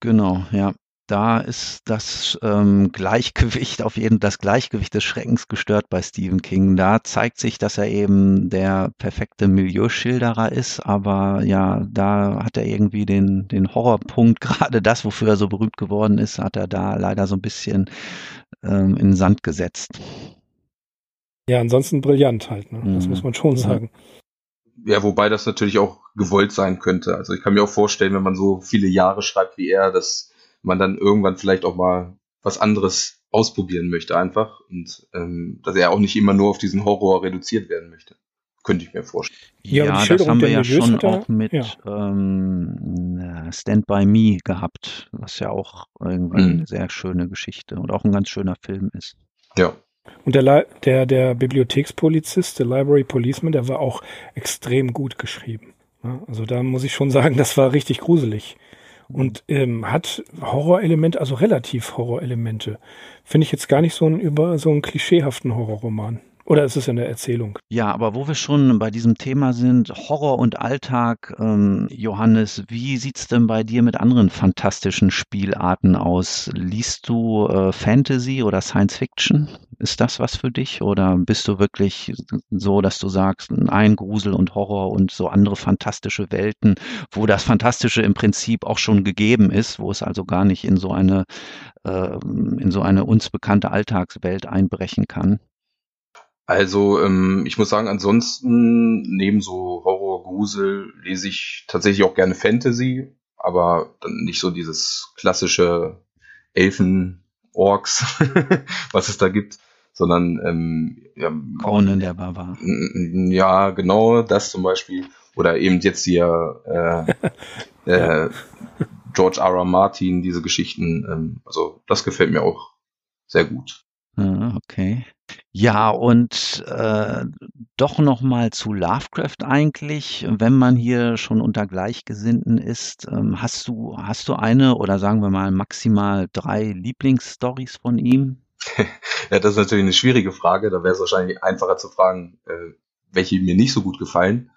Genau, ja da ist das ähm, Gleichgewicht auf jeden das Gleichgewicht des Schreckens gestört bei Stephen King. Da zeigt sich, dass er eben der perfekte Milieuschilderer ist, aber ja, da hat er irgendwie den den Horrorpunkt, gerade das, wofür er so berühmt geworden ist, hat er da leider so ein bisschen ähm, in den Sand gesetzt. Ja, ansonsten brillant halt, ne? das mhm. muss man schon sagen. Ja, wobei das natürlich auch gewollt sein könnte. Also ich kann mir auch vorstellen, wenn man so viele Jahre schreibt wie er, dass man dann irgendwann vielleicht auch mal was anderes ausprobieren möchte einfach und ähm, dass er auch nicht immer nur auf diesen Horror reduziert werden möchte. Könnte ich mir vorstellen. Ja, ja das haben wir ja schon auch mit ja. ähm, Stand By Me gehabt, was ja auch irgendwie mhm. eine sehr schöne Geschichte und auch ein ganz schöner Film ist. Ja. Und der, der, der Bibliothekspolizist, der Library Policeman, der war auch extrem gut geschrieben. Also da muss ich schon sagen, das war richtig gruselig und ähm, hat Horrorelemente, also relativ Horrorelemente. Finde ich jetzt gar nicht so einen über so einen klischeehaften Horrorroman. Oder ist es eine Erzählung? Ja, aber wo wir schon bei diesem Thema sind, Horror und Alltag, ähm, Johannes, wie sieht's denn bei dir mit anderen fantastischen Spielarten aus? Liest du äh, Fantasy oder Science Fiction? Ist das was für dich? Oder bist du wirklich so, dass du sagst, ein Grusel und Horror und so andere fantastische Welten, wo das Fantastische im Prinzip auch schon gegeben ist, wo es also gar nicht in so eine, äh, in so eine uns bekannte Alltagswelt einbrechen kann? Also ähm, ich muss sagen, ansonsten neben so Horror, Grusel lese ich tatsächlich auch gerne Fantasy, aber dann nicht so dieses klassische Elfen, Orks, was es da gibt, sondern ähm, ja, Conan der Barbar. Ja, genau, das zum Beispiel. Oder eben jetzt hier äh, äh, George R. R. Martin, diese Geschichten. Ähm, also das gefällt mir auch sehr gut. Ah, okay. Ja, und äh, doch noch mal zu Lovecraft eigentlich, wenn man hier schon unter Gleichgesinnten ist. Ähm, hast du hast du eine oder sagen wir mal maximal drei Lieblingsstories von ihm? Ja, das ist natürlich eine schwierige Frage. Da wäre es wahrscheinlich einfacher zu fragen, äh, welche mir nicht so gut gefallen.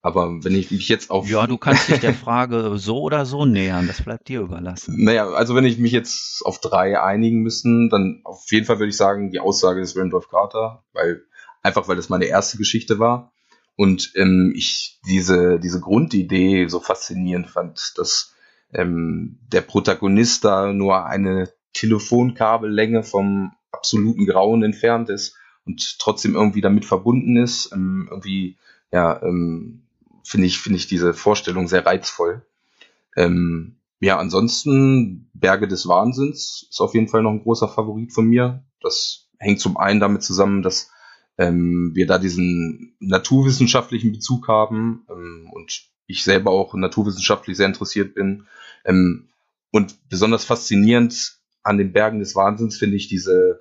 Aber wenn ich mich jetzt auf. Ja, du kannst dich der Frage so oder so nähern, das bleibt dir überlassen. Naja, also wenn ich mich jetzt auf drei einigen müssen, dann auf jeden Fall würde ich sagen, die Aussage des Randolph Carter, weil einfach weil das meine erste Geschichte war. Und ähm, ich diese, diese Grundidee so faszinierend fand, dass ähm, der Protagonist da nur eine Telefonkabellänge vom absoluten Grauen entfernt ist und trotzdem irgendwie damit verbunden ist. Ähm, irgendwie, ja, ähm, finde ich, finde ich diese Vorstellung sehr reizvoll. Ähm, ja, ansonsten Berge des Wahnsinns ist auf jeden Fall noch ein großer Favorit von mir. Das hängt zum einen damit zusammen, dass ähm, wir da diesen naturwissenschaftlichen Bezug haben ähm, und ich selber auch naturwissenschaftlich sehr interessiert bin. Ähm, und besonders faszinierend an den Bergen des Wahnsinns finde ich diese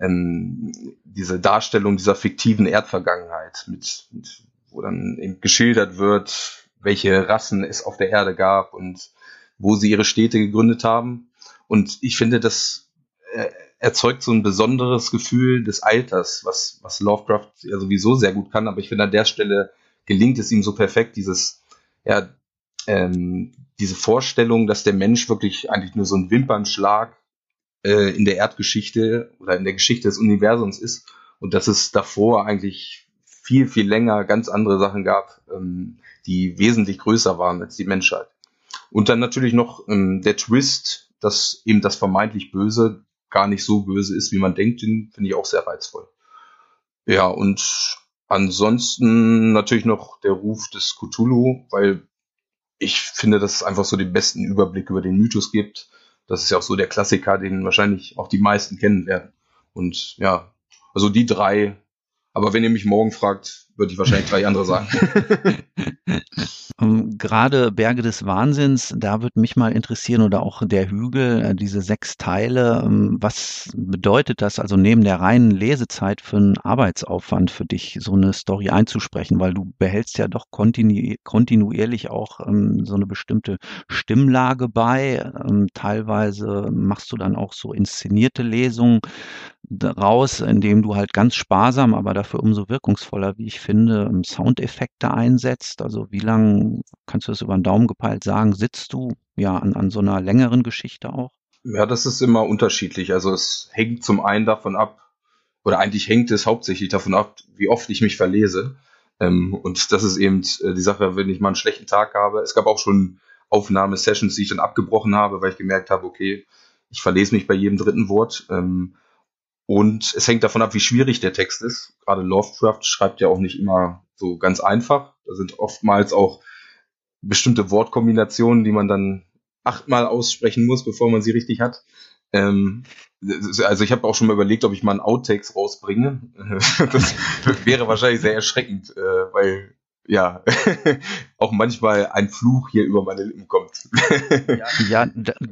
ähm, diese Darstellung dieser fiktiven Erdvergangenheit, mit, mit, wo dann eben geschildert wird, welche Rassen es auf der Erde gab und wo sie ihre Städte gegründet haben. Und ich finde, das äh, erzeugt so ein besonderes Gefühl des Alters, was, was Lovecraft ja sowieso sehr gut kann. Aber ich finde, an der Stelle gelingt es ihm so perfekt, dieses, ja, ähm, diese Vorstellung, dass der Mensch wirklich eigentlich nur so ein Wimpernschlag äh, in der Erdgeschichte oder in der Geschichte des Universums ist und dass es davor eigentlich viel, viel länger ganz andere Sachen gab, ähm, die wesentlich größer waren als die Menschheit. Und dann natürlich noch ähm, der Twist, dass eben das vermeintlich Böse gar nicht so böse ist, wie man denkt, den finde ich auch sehr reizvoll. Ja, und ansonsten natürlich noch der Ruf des Cthulhu, weil ich finde, dass es einfach so den besten Überblick über den Mythos gibt das ist ja auch so der Klassiker, den wahrscheinlich auch die meisten kennen werden. Und ja, also die drei. Aber wenn ihr mich morgen fragt, würde ich wahrscheinlich drei andere sagen. Ähm, gerade Berge des Wahnsinns, da würde mich mal interessieren oder auch der Hügel, äh, diese sechs Teile. Ähm, was bedeutet das also neben der reinen Lesezeit für einen Arbeitsaufwand für dich, so eine Story einzusprechen? Weil du behältst ja doch kontinu kontinuierlich auch ähm, so eine bestimmte Stimmlage bei. Ähm, teilweise machst du dann auch so inszenierte Lesungen raus, indem du halt ganz sparsam, aber dafür umso wirkungsvoller, wie ich finde, Soundeffekte einsetzt. Also wie lang, kannst du das über den Daumen gepeilt sagen, sitzt du ja an, an so einer längeren Geschichte auch? Ja, das ist immer unterschiedlich. Also es hängt zum einen davon ab, oder eigentlich hängt es hauptsächlich davon ab, wie oft ich mich verlese. Ähm, und das ist eben äh, die Sache, wenn ich mal einen schlechten Tag habe. Es gab auch schon Aufnahmesessions, die ich dann abgebrochen habe, weil ich gemerkt habe, okay, ich verlese mich bei jedem dritten Wort. Und es hängt davon ab, wie schwierig der Text ist. Gerade Lovecraft schreibt ja auch nicht immer so ganz einfach. Da sind oftmals auch bestimmte Wortkombinationen, die man dann achtmal aussprechen muss, bevor man sie richtig hat. Ähm, also ich habe auch schon mal überlegt, ob ich mal einen Outtakes rausbringe. das wäre wahrscheinlich sehr erschreckend, äh, weil ja, auch manchmal ein Fluch hier über meine Lippen kommt. ja,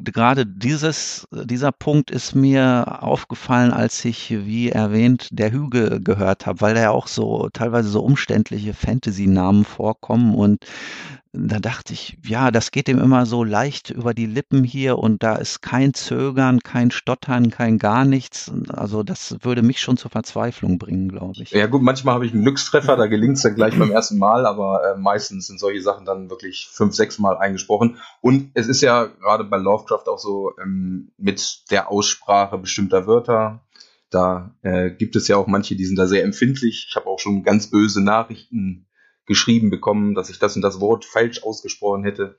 gerade dieses, dieser Punkt ist mir aufgefallen, als ich, wie erwähnt, der Hüge gehört habe, weil da ja auch so teilweise so umständliche Fantasy-Namen vorkommen und da dachte ich, ja, das geht ihm immer so leicht über die Lippen hier und da ist kein Zögern, kein Stottern, kein gar nichts. Also das würde mich schon zur Verzweiflung bringen, glaube ich. Ja gut, manchmal habe ich einen Glückstreffer, da gelingt es dann gleich beim ersten Mal, aber äh, meistens sind solche Sachen dann wirklich fünf, sechs Mal eingesprochen. Und es ist ja gerade bei Lovecraft auch so ähm, mit der Aussprache bestimmter Wörter. Da äh, gibt es ja auch manche, die sind da sehr empfindlich. Ich habe auch schon ganz böse Nachrichten geschrieben bekommen, dass ich das und das Wort falsch ausgesprochen hätte.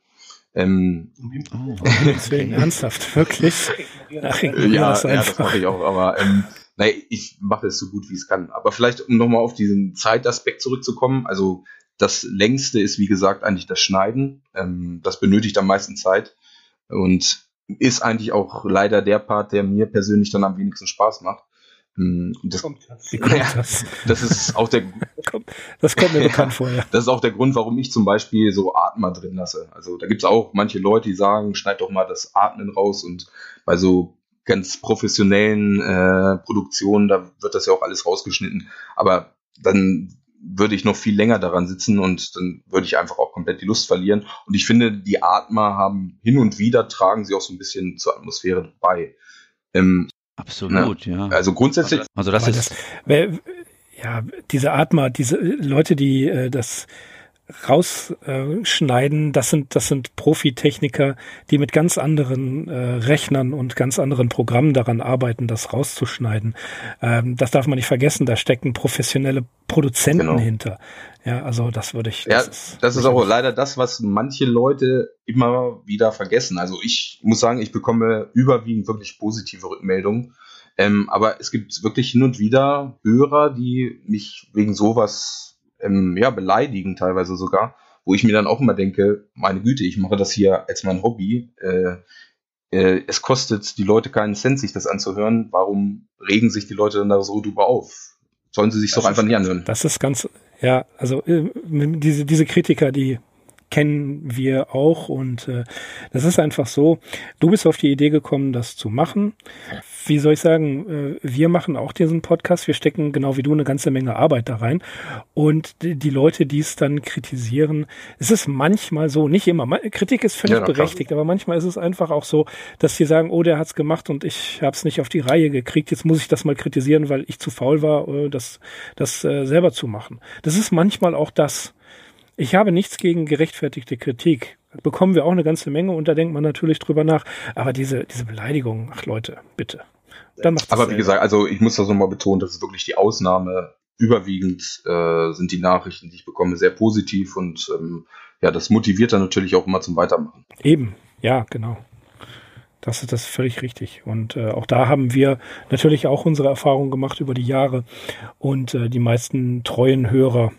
Ähm, oh, deswegen ernsthaft, wirklich? Ja, ja, das mache ich auch, aber ähm, naja, ich mache es so gut wie es kann. Aber vielleicht, um nochmal auf diesen Zeitaspekt zurückzukommen, also das längste ist, wie gesagt, eigentlich das Schneiden. Ähm, das benötigt am meisten Zeit und ist eigentlich auch leider der Part, der mir persönlich dann am wenigsten Spaß macht. Hm, das, kommt das? Ja, das? das ist auch der Das kommt mir bekannt vor, ja. Das ist auch der Grund, warum ich zum Beispiel so Atmer drin lasse. Also da gibt es auch manche Leute, die sagen, schneid doch mal das Atmen raus und bei so ganz professionellen äh, Produktionen, da wird das ja auch alles rausgeschnitten. Aber dann würde ich noch viel länger daran sitzen und dann würde ich einfach auch komplett die Lust verlieren. Und ich finde, die Atmer haben hin und wieder tragen sie auch so ein bisschen zur Atmosphäre bei. Ähm, Absolut, ja. ja. Also grundsätzlich. Also das ist. Das, ja, diese Atma, diese Leute, die äh, das rausschneiden, das sind das sind Profitechniker, die mit ganz anderen äh, Rechnern und ganz anderen Programmen daran arbeiten, das rauszuschneiden. Ähm, das darf man nicht vergessen. Da stecken professionelle Produzenten genau. hinter. Ja, also das würde ich. Das ja, ist, das ist auch leider das, was manche Leute immer wieder vergessen. Also ich muss sagen, ich bekomme überwiegend wirklich positive Rückmeldungen Ähm, aber es gibt wirklich hin und wieder Hörer, die mich wegen sowas ähm, ja, beleidigen, teilweise sogar, wo ich mir dann auch immer denke, meine Güte, ich mache das hier als mein Hobby. Äh, äh, es kostet die Leute keinen Cent, sich das anzuhören. Warum regen sich die Leute dann da so drüber auf? Sollen sie sich doch einfach nicht anhören. Das ist ganz, ja, also äh, diese, diese Kritiker, die kennen wir auch und äh, das ist einfach so, du bist auf die Idee gekommen, das zu machen. Wie soll ich sagen, äh, wir machen auch diesen Podcast, wir stecken genau wie du eine ganze Menge Arbeit da rein. Und die, die Leute, die es dann kritisieren, es ist manchmal so, nicht immer, Kritik ist völlig ja, berechtigt, aber manchmal ist es einfach auch so, dass sie sagen, oh, der hat's gemacht und ich habe es nicht auf die Reihe gekriegt, jetzt muss ich das mal kritisieren, weil ich zu faul war, äh, das, das äh, selber zu machen. Das ist manchmal auch das, ich habe nichts gegen gerechtfertigte Kritik. Bekommen wir auch eine ganze Menge und da denkt man natürlich drüber nach. Aber diese, diese Beleidigung, ach Leute, bitte. Dann macht Aber wie gesagt, also ich muss das nochmal betonen, das ist wirklich die Ausnahme. Überwiegend äh, sind die Nachrichten, die ich bekomme, sehr positiv und ähm, ja, das motiviert dann natürlich auch immer zum Weitermachen. Eben, ja, genau. Das ist das völlig richtig. Und äh, auch da haben wir natürlich auch unsere Erfahrungen gemacht über die Jahre. Und äh, die meisten treuen Hörer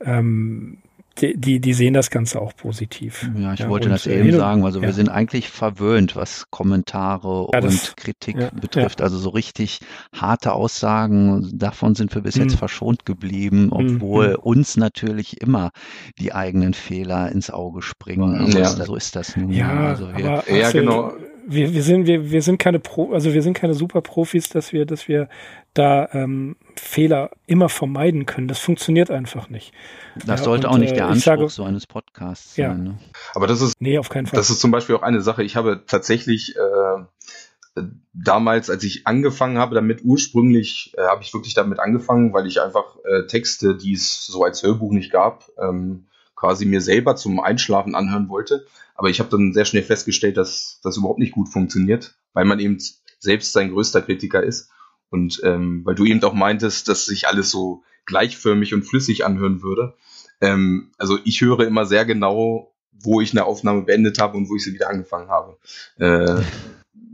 ähm, die, die, sehen das Ganze auch positiv. Ja, ich ja, wollte das eben sagen. Also ja. wir sind eigentlich verwöhnt, was Kommentare ja, das, und Kritik betrifft. Also so richtig harte Aussagen, davon sind wir bis mhm. jetzt verschont geblieben, mhm, obwohl mhm. uns natürlich immer die eigenen Fehler ins Auge springen. Also so ist das nun. Ja, also wir, aber ja, genau wir, wir sind, wir, wir sind keine Pro, also wir sind keine Superprofis, dass wir, dass wir da ähm, Fehler immer vermeiden können. Das funktioniert einfach nicht. Das ja, sollte und, auch nicht der äh, Anspruch sage, so eines Podcasts ja. sein. Ne? Aber das ist, nee, auf keinen Fall. Das ist zum Beispiel auch eine Sache. Ich habe tatsächlich äh, damals, als ich angefangen habe, damit ursprünglich äh, habe ich wirklich damit angefangen, weil ich einfach äh, Texte, die es so als Hörbuch nicht gab, ähm, quasi mir selber zum Einschlafen anhören wollte. Aber ich habe dann sehr schnell festgestellt, dass das überhaupt nicht gut funktioniert, weil man eben selbst sein größter Kritiker ist. Und ähm, weil du eben auch meintest, dass sich alles so gleichförmig und flüssig anhören würde. Ähm, also ich höre immer sehr genau, wo ich eine Aufnahme beendet habe und wo ich sie wieder angefangen habe. Äh,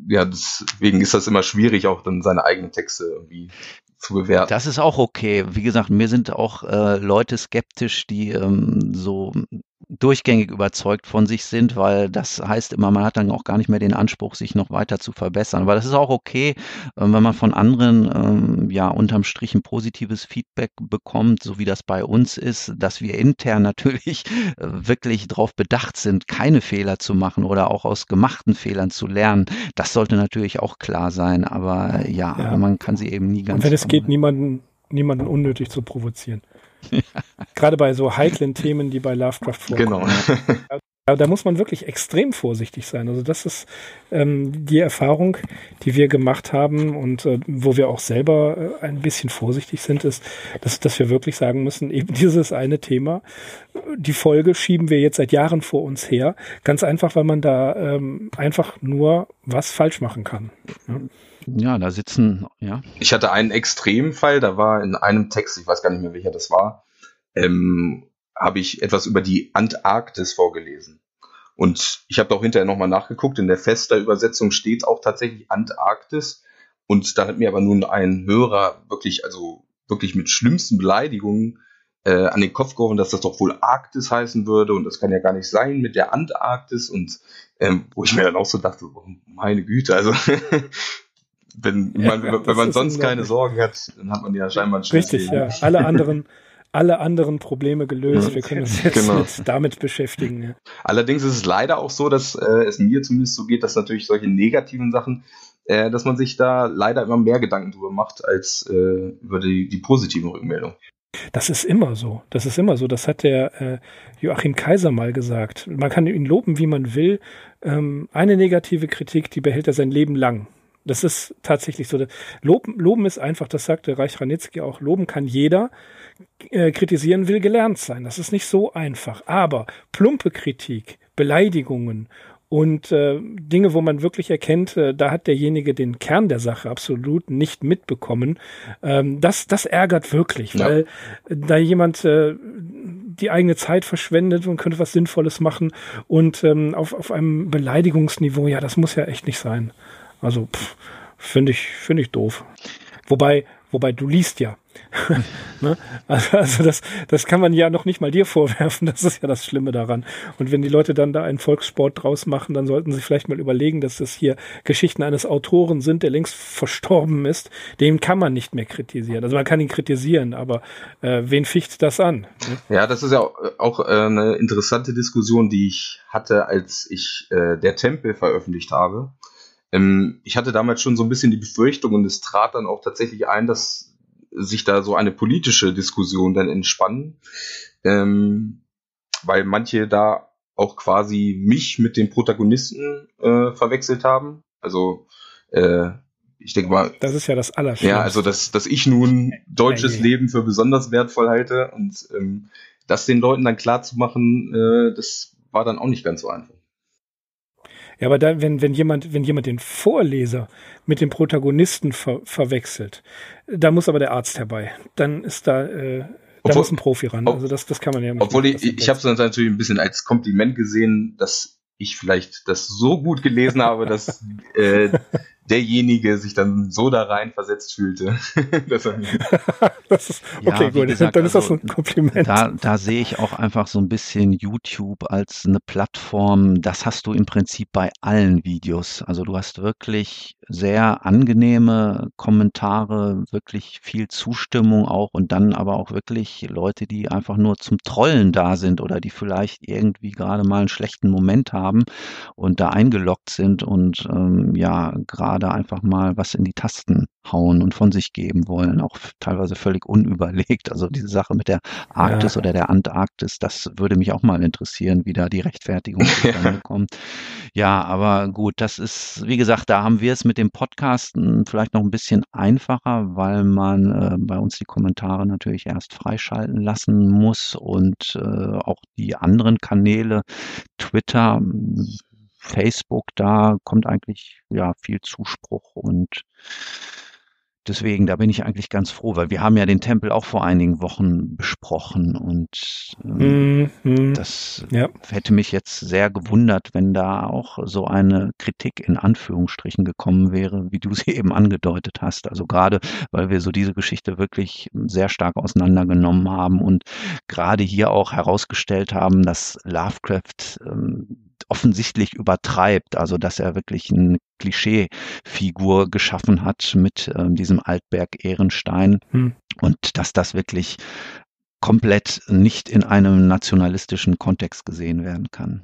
ja, deswegen ist das immer schwierig, auch dann seine eigenen Texte irgendwie zu bewerten. Das ist auch okay. Wie gesagt, mir sind auch äh, Leute skeptisch, die ähm, so durchgängig überzeugt von sich sind, weil das heißt immer, man hat dann auch gar nicht mehr den Anspruch, sich noch weiter zu verbessern. Aber das ist auch okay, ähm, wenn man von anderen ähm, ja unterm Strich ein positives Feedback bekommt, so wie das bei uns ist, dass wir intern natürlich äh, wirklich darauf bedacht sind, keine Fehler zu machen oder auch aus gemachten Fehlern zu lernen. Das sollte natürlich auch klar sein, aber ja, ja. man kann sie eben nie ganz. Und wenn es geht, niemanden, niemanden unnötig zu provozieren. Gerade bei so heiklen Themen, die bei Lovecraft vorkommen. Genau. Da muss man wirklich extrem vorsichtig sein. Also das ist ähm, die Erfahrung, die wir gemacht haben und äh, wo wir auch selber äh, ein bisschen vorsichtig sind, ist, dass, dass wir wirklich sagen müssen, eben dieses eine Thema, die Folge schieben wir jetzt seit Jahren vor uns her. Ganz einfach, weil man da ähm, einfach nur was falsch machen kann. Ja? Ja, da sitzen, ja. Ich hatte einen Extremfall, da war in einem Text, ich weiß gar nicht mehr welcher das war, ähm, habe ich etwas über die Antarktis vorgelesen. Und ich habe auch hinterher nochmal nachgeguckt, in der fester Übersetzung steht auch tatsächlich Antarktis. Und da hat mir aber nun ein Hörer wirklich, also wirklich mit schlimmsten Beleidigungen äh, an den Kopf geworfen, dass das doch wohl Arktis heißen würde und das kann ja gar nicht sein mit der Antarktis und ähm, wo ich mir dann auch so dachte, oh, meine Güte, also wenn, ja, man, wenn man sonst keine Sorgen hat, dann hat man ja scheinbar ein Richtig, ja. Alle anderen, alle anderen Probleme gelöst. Wir können uns jetzt genau. damit beschäftigen. Ja. Allerdings ist es leider auch so, dass äh, es mir zumindest so geht, dass natürlich solche negativen Sachen, äh, dass man sich da leider immer mehr Gedanken drüber macht, als äh, über die, die positiven Rückmeldungen. Das ist immer so. Das ist immer so. Das hat der äh, Joachim Kaiser mal gesagt. Man kann ihn loben, wie man will. Ähm, eine negative Kritik, die behält er sein Leben lang. Das ist tatsächlich so. Loben, loben ist einfach, das sagte Reich Ranitzky auch, loben kann jeder. Äh, kritisieren will gelernt sein. Das ist nicht so einfach. Aber plumpe Kritik, Beleidigungen und äh, Dinge, wo man wirklich erkennt, äh, da hat derjenige den Kern der Sache absolut nicht mitbekommen. Ähm, das, das ärgert wirklich, ja. weil da jemand äh, die eigene Zeit verschwendet und könnte was Sinnvolles machen und ähm, auf, auf einem Beleidigungsniveau, ja, das muss ja echt nicht sein. Also, Finde ich, finde ich doof. Wobei, wobei du liest ja. ne? also, also das, das kann man ja noch nicht mal dir vorwerfen. Das ist ja das Schlimme daran. Und wenn die Leute dann da einen Volkssport draus machen, dann sollten sie vielleicht mal überlegen, dass das hier Geschichten eines Autoren sind, der längst verstorben ist. Den kann man nicht mehr kritisieren. Also man kann ihn kritisieren, aber äh, wen ficht das an? Ne? Ja, das ist ja auch, äh, eine interessante Diskussion, die ich hatte, als ich äh, der Tempel veröffentlicht habe. Ähm, ich hatte damals schon so ein bisschen die Befürchtung und es trat dann auch tatsächlich ein, dass sich da so eine politische Diskussion dann entspannen, ähm, weil manche da auch quasi mich mit den Protagonisten äh, verwechselt haben. Also äh, ich denke mal. Das ist ja das Allerschlimmste. Ja, also dass, dass ich nun deutsches Leben für besonders wertvoll halte und ähm, das den Leuten dann klar zu machen, äh, das war dann auch nicht ganz so einfach. Ja, aber dann, wenn, wenn jemand, wenn jemand den Vorleser mit dem Protagonisten ver verwechselt, da muss aber der Arzt herbei. Dann ist da, äh, da obwohl, muss ein Profi ran. Also das, das kann man ja nicht. Obwohl ich, ich habe es natürlich ein bisschen als Kompliment gesehen, dass ich vielleicht das so gut gelesen habe, dass äh, derjenige sich dann so da rein versetzt fühlte. das ist, okay, ja, gut, gesagt, dann ist das also ein Kompliment. Da, da sehe ich auch einfach so ein bisschen YouTube als eine Plattform. Das hast du im Prinzip bei allen Videos. Also du hast wirklich sehr angenehme Kommentare, wirklich viel Zustimmung auch und dann aber auch wirklich Leute, die einfach nur zum Trollen da sind oder die vielleicht irgendwie gerade mal einen schlechten Moment haben und da eingeloggt sind und ähm, ja, gerade da einfach mal was in die Tasten hauen und von sich geben wollen, auch teilweise völlig unüberlegt. Also diese Sache mit der Arktis ja. oder der Antarktis, das würde mich auch mal interessieren, wie da die Rechtfertigung zustande kommt. Ja, aber gut, das ist, wie gesagt, da haben wir es mit dem Podcasten vielleicht noch ein bisschen einfacher, weil man äh, bei uns die Kommentare natürlich erst freischalten lassen muss und äh, auch die anderen Kanäle, Twitter, Facebook, da kommt eigentlich ja viel Zuspruch und deswegen, da bin ich eigentlich ganz froh, weil wir haben ja den Tempel auch vor einigen Wochen besprochen und ähm, mm, das ja. hätte mich jetzt sehr gewundert, wenn da auch so eine Kritik in Anführungsstrichen gekommen wäre, wie du sie eben angedeutet hast. Also gerade, weil wir so diese Geschichte wirklich sehr stark auseinandergenommen haben und gerade hier auch herausgestellt haben, dass Lovecraft ähm, offensichtlich übertreibt, also dass er wirklich eine Klischeefigur geschaffen hat mit ähm, diesem Altberg Ehrenstein hm. und dass das wirklich komplett nicht in einem nationalistischen Kontext gesehen werden kann.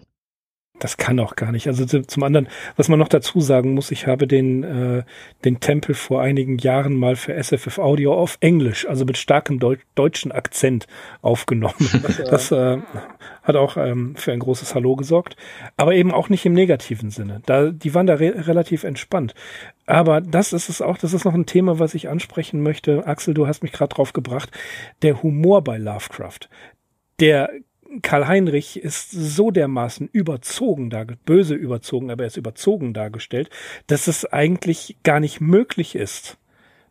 Das kann auch gar nicht. Also zum anderen, was man noch dazu sagen muss, ich habe den, äh, den Tempel vor einigen Jahren mal für SFF Audio auf Englisch, also mit starkem Deu deutschen Akzent aufgenommen. Das äh, hat auch ähm, für ein großes Hallo gesorgt, aber eben auch nicht im negativen Sinne. Da, die waren da re relativ entspannt. Aber das ist es auch, das ist noch ein Thema, was ich ansprechen möchte. Axel, du hast mich gerade drauf gebracht. Der Humor bei Lovecraft. Der Karl Heinrich ist so dermaßen überzogen böse überzogen, aber er ist überzogen dargestellt, dass es eigentlich gar nicht möglich ist,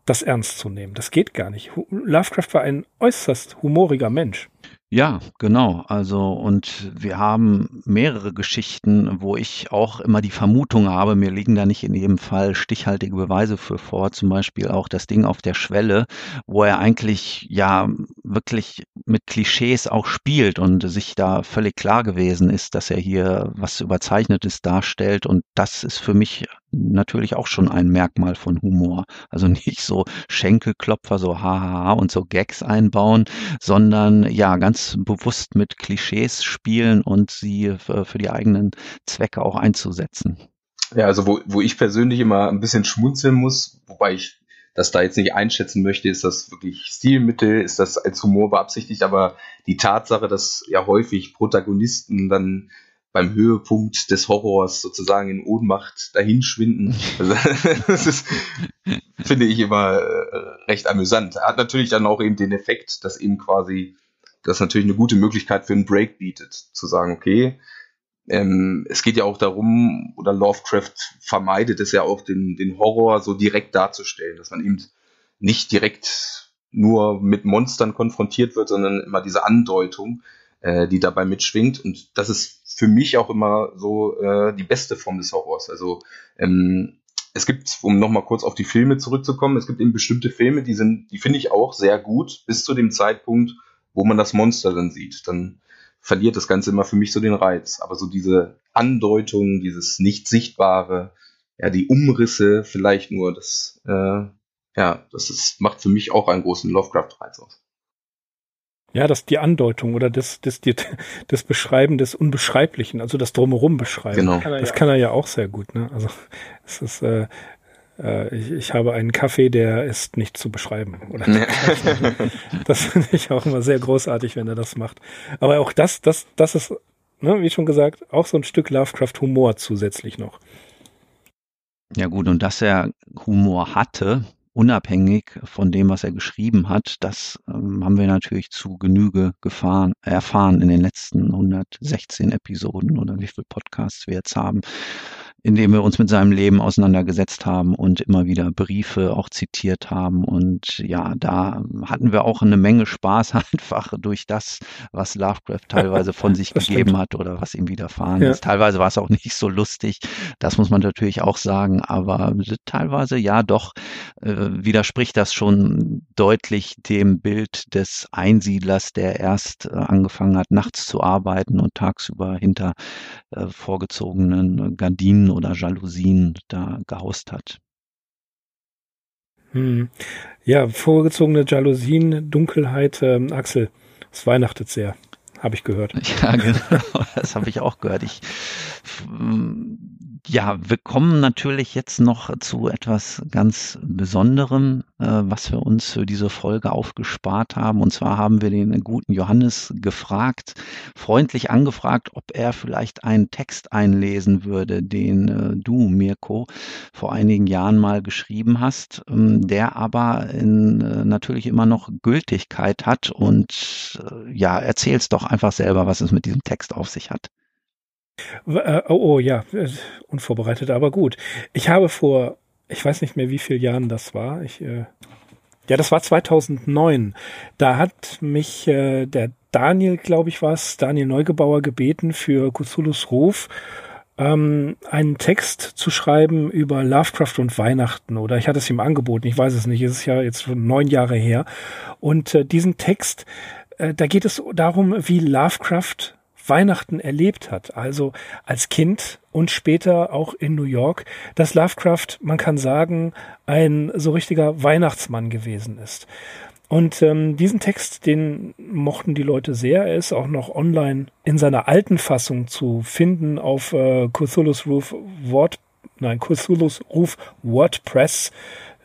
das ernst zu nehmen. Das geht gar nicht. Lovecraft war ein äußerst humoriger Mensch. Ja, genau. Also, und wir haben mehrere Geschichten, wo ich auch immer die Vermutung habe, mir liegen da nicht in jedem Fall stichhaltige Beweise für vor. Zum Beispiel auch das Ding auf der Schwelle, wo er eigentlich ja wirklich mit Klischees auch spielt und sich da völlig klar gewesen ist, dass er hier was Überzeichnetes darstellt. Und das ist für mich natürlich auch schon ein Merkmal von Humor. Also nicht so Schenkelklopfer, so hahaha und so Gags einbauen, sondern ja, ganz bewusst mit Klischees spielen und sie für, für die eigenen Zwecke auch einzusetzen. Ja, also wo, wo ich persönlich immer ein bisschen schmunzeln muss, wobei ich das da jetzt nicht einschätzen möchte, ist das wirklich Stilmittel, ist das als Humor beabsichtigt, aber die Tatsache, dass ja häufig Protagonisten dann beim Höhepunkt des Horrors sozusagen in Ohnmacht dahinschwinden. Also, das ist, finde ich immer äh, recht amüsant. Hat natürlich dann auch eben den Effekt, dass eben quasi das natürlich eine gute Möglichkeit für einen Break bietet. Zu sagen, okay, ähm, es geht ja auch darum, oder Lovecraft vermeidet es ja auch, den, den Horror so direkt darzustellen, dass man eben nicht direkt nur mit Monstern konfrontiert wird, sondern immer diese Andeutung, äh, die dabei mitschwingt. Und das ist für mich auch immer so äh, die beste Form des Horrors. Also ähm, es gibt, um nochmal kurz auf die Filme zurückzukommen, es gibt eben bestimmte Filme, die sind, die finde ich auch sehr gut, bis zu dem Zeitpunkt, wo man das Monster dann sieht. Dann verliert das Ganze immer für mich so den Reiz. Aber so diese Andeutung, dieses Nicht-Sichtbare, ja, die Umrisse vielleicht nur, das, äh, ja, das ist, macht für mich auch einen großen Lovecraft-Reiz aus. Ja, das die Andeutung oder das, das, die, das Beschreiben des Unbeschreiblichen, also das Drumherum beschreiben. Genau. Das kann er ja auch sehr gut. Ne? Also es ist, äh, äh, ich, ich habe einen Kaffee, der ist nicht zu beschreiben. Oder Ja. das finde ich auch immer sehr großartig, wenn er das macht. Aber auch das, das, das ist, ne, wie schon gesagt, auch so ein Stück Lovecraft-Humor zusätzlich noch. Ja gut, und dass er Humor hatte, unabhängig von dem, was er geschrieben hat, das ähm, haben wir natürlich zu Genüge gefahren, erfahren in den letzten 116 Episoden oder wie viele Podcasts wir jetzt haben, in dem wir uns mit seinem Leben auseinandergesetzt haben und immer wieder Briefe auch zitiert haben. Und ja, da hatten wir auch eine Menge Spaß einfach durch das, was Lovecraft teilweise von sich gegeben stimmt. hat oder was ihm widerfahren Ja. ist. Teilweise war es auch nicht so lustig, das muss man natürlich auch sagen, aber teilweise ja doch äh, widerspricht das schon deutlich dem Bild des Einsiedlers, der erst äh, angefangen hat, nachts zu arbeiten und tagsüber hinter äh, vorgezogenen Gardinen oder Jalousien da gehaust hat. Hm. Ja, vorgezogene Jalousien, Dunkelheit, ähm, Axel, es weihnachtet sehr, habe ich gehört. Ja, genau. Das habe ich auch gehört. Ich, ja, wir kommen natürlich jetzt noch zu etwas ganz Besonderem, äh, was wir uns für diese Folge aufgespart haben. Und zwar haben wir den guten Johannes gefragt, freundlich angefragt, ob er vielleicht einen Text einlesen würde, den äh, du, Mirko, vor einigen Jahren mal geschrieben hast, ähm, der aber in, äh, natürlich immer noch Gültigkeit hat. Und äh, ja, erzähl's doch einfach selber, was es mit diesem Text auf sich hat. Äh, Oh, oh ja, unvorbereitet, aber gut. Ich habe vor, ich weiß nicht mehr, wie viele Jahren das war. Ich, äh, ja, das war 2009. Da hat mich äh, der Daniel, glaube ich, war es, Daniel Neugebauer gebeten, für Cthulhu's Ruf ähm, einen Text zu schreiben über Lovecraft und Weihnachten. Oder ich hatte es ihm angeboten, ich weiß es nicht, es ist ja jetzt schon neun Jahre her. Und äh, diesen Text, äh, da geht es darum, wie Lovecraft Weihnachten erlebt hat, also als Kind und später auch in New York, dass Lovecraft, man kann sagen, ein so richtiger Weihnachtsmann gewesen ist. Und ähm, diesen Text, den mochten die Leute sehr. Er ist auch noch online in seiner alten Fassung zu finden auf äh, Cthulhu's Roof Word, nein, Cthulhu's Roof WordPress.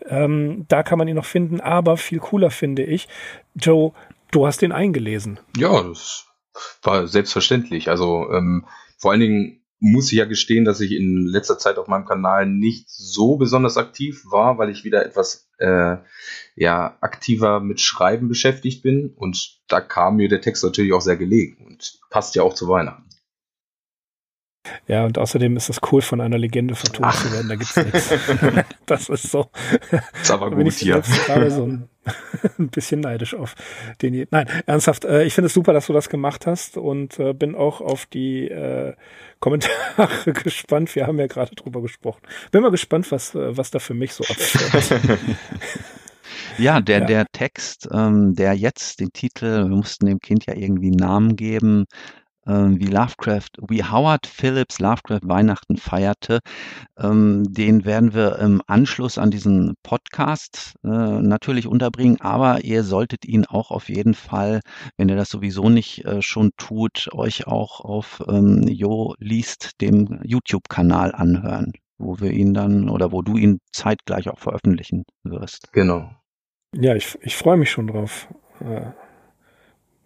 Ähm, da kann man ihn noch finden, aber viel cooler finde ich, Joe, du hast ihn eingelesen. Ja, das war selbstverständlich. Also ähm, vor allen Dingen muss ich ja gestehen, dass ich in letzter Zeit auf meinem Kanal nicht so besonders aktiv war, weil ich wieder etwas äh, ja aktiver mit Schreiben beschäftigt bin und da kam mir der Text natürlich auch sehr gelegen und passt ja auch zu Weihnachten. Ja, und außerdem ist es cool, von einer Legende vertont zu werden. Da gibt's nichts. Das ist so. Ist aber gut hier. gerade so ein, ein bisschen neidisch auf den. Nein, ernsthaft. Äh, ich finde es super, dass du das gemacht hast und äh, bin auch auf die äh, Kommentare gespannt. Wir haben ja gerade drüber gesprochen. Bin mal gespannt, was äh, was da für mich so abfällt. Ja, der, Ja. der Text, ähm, der jetzt den Titel, wir mussten dem Kind ja irgendwie einen Namen geben, wie Lovecraft, wie Howard Phillips Lovecraft Weihnachten feierte, ähm, den werden wir im Anschluss an diesen Podcast äh, natürlich unterbringen, aber ihr solltet ihn auch auf jeden Fall, wenn ihr das sowieso nicht äh, schon tut, euch auch auf ähm, Jo liest, dem YouTube-Kanal anhören, wo wir ihn dann oder wo du ihn zeitgleich auch veröffentlichen wirst. Genau. ja, ich, ich freue mich schon drauf.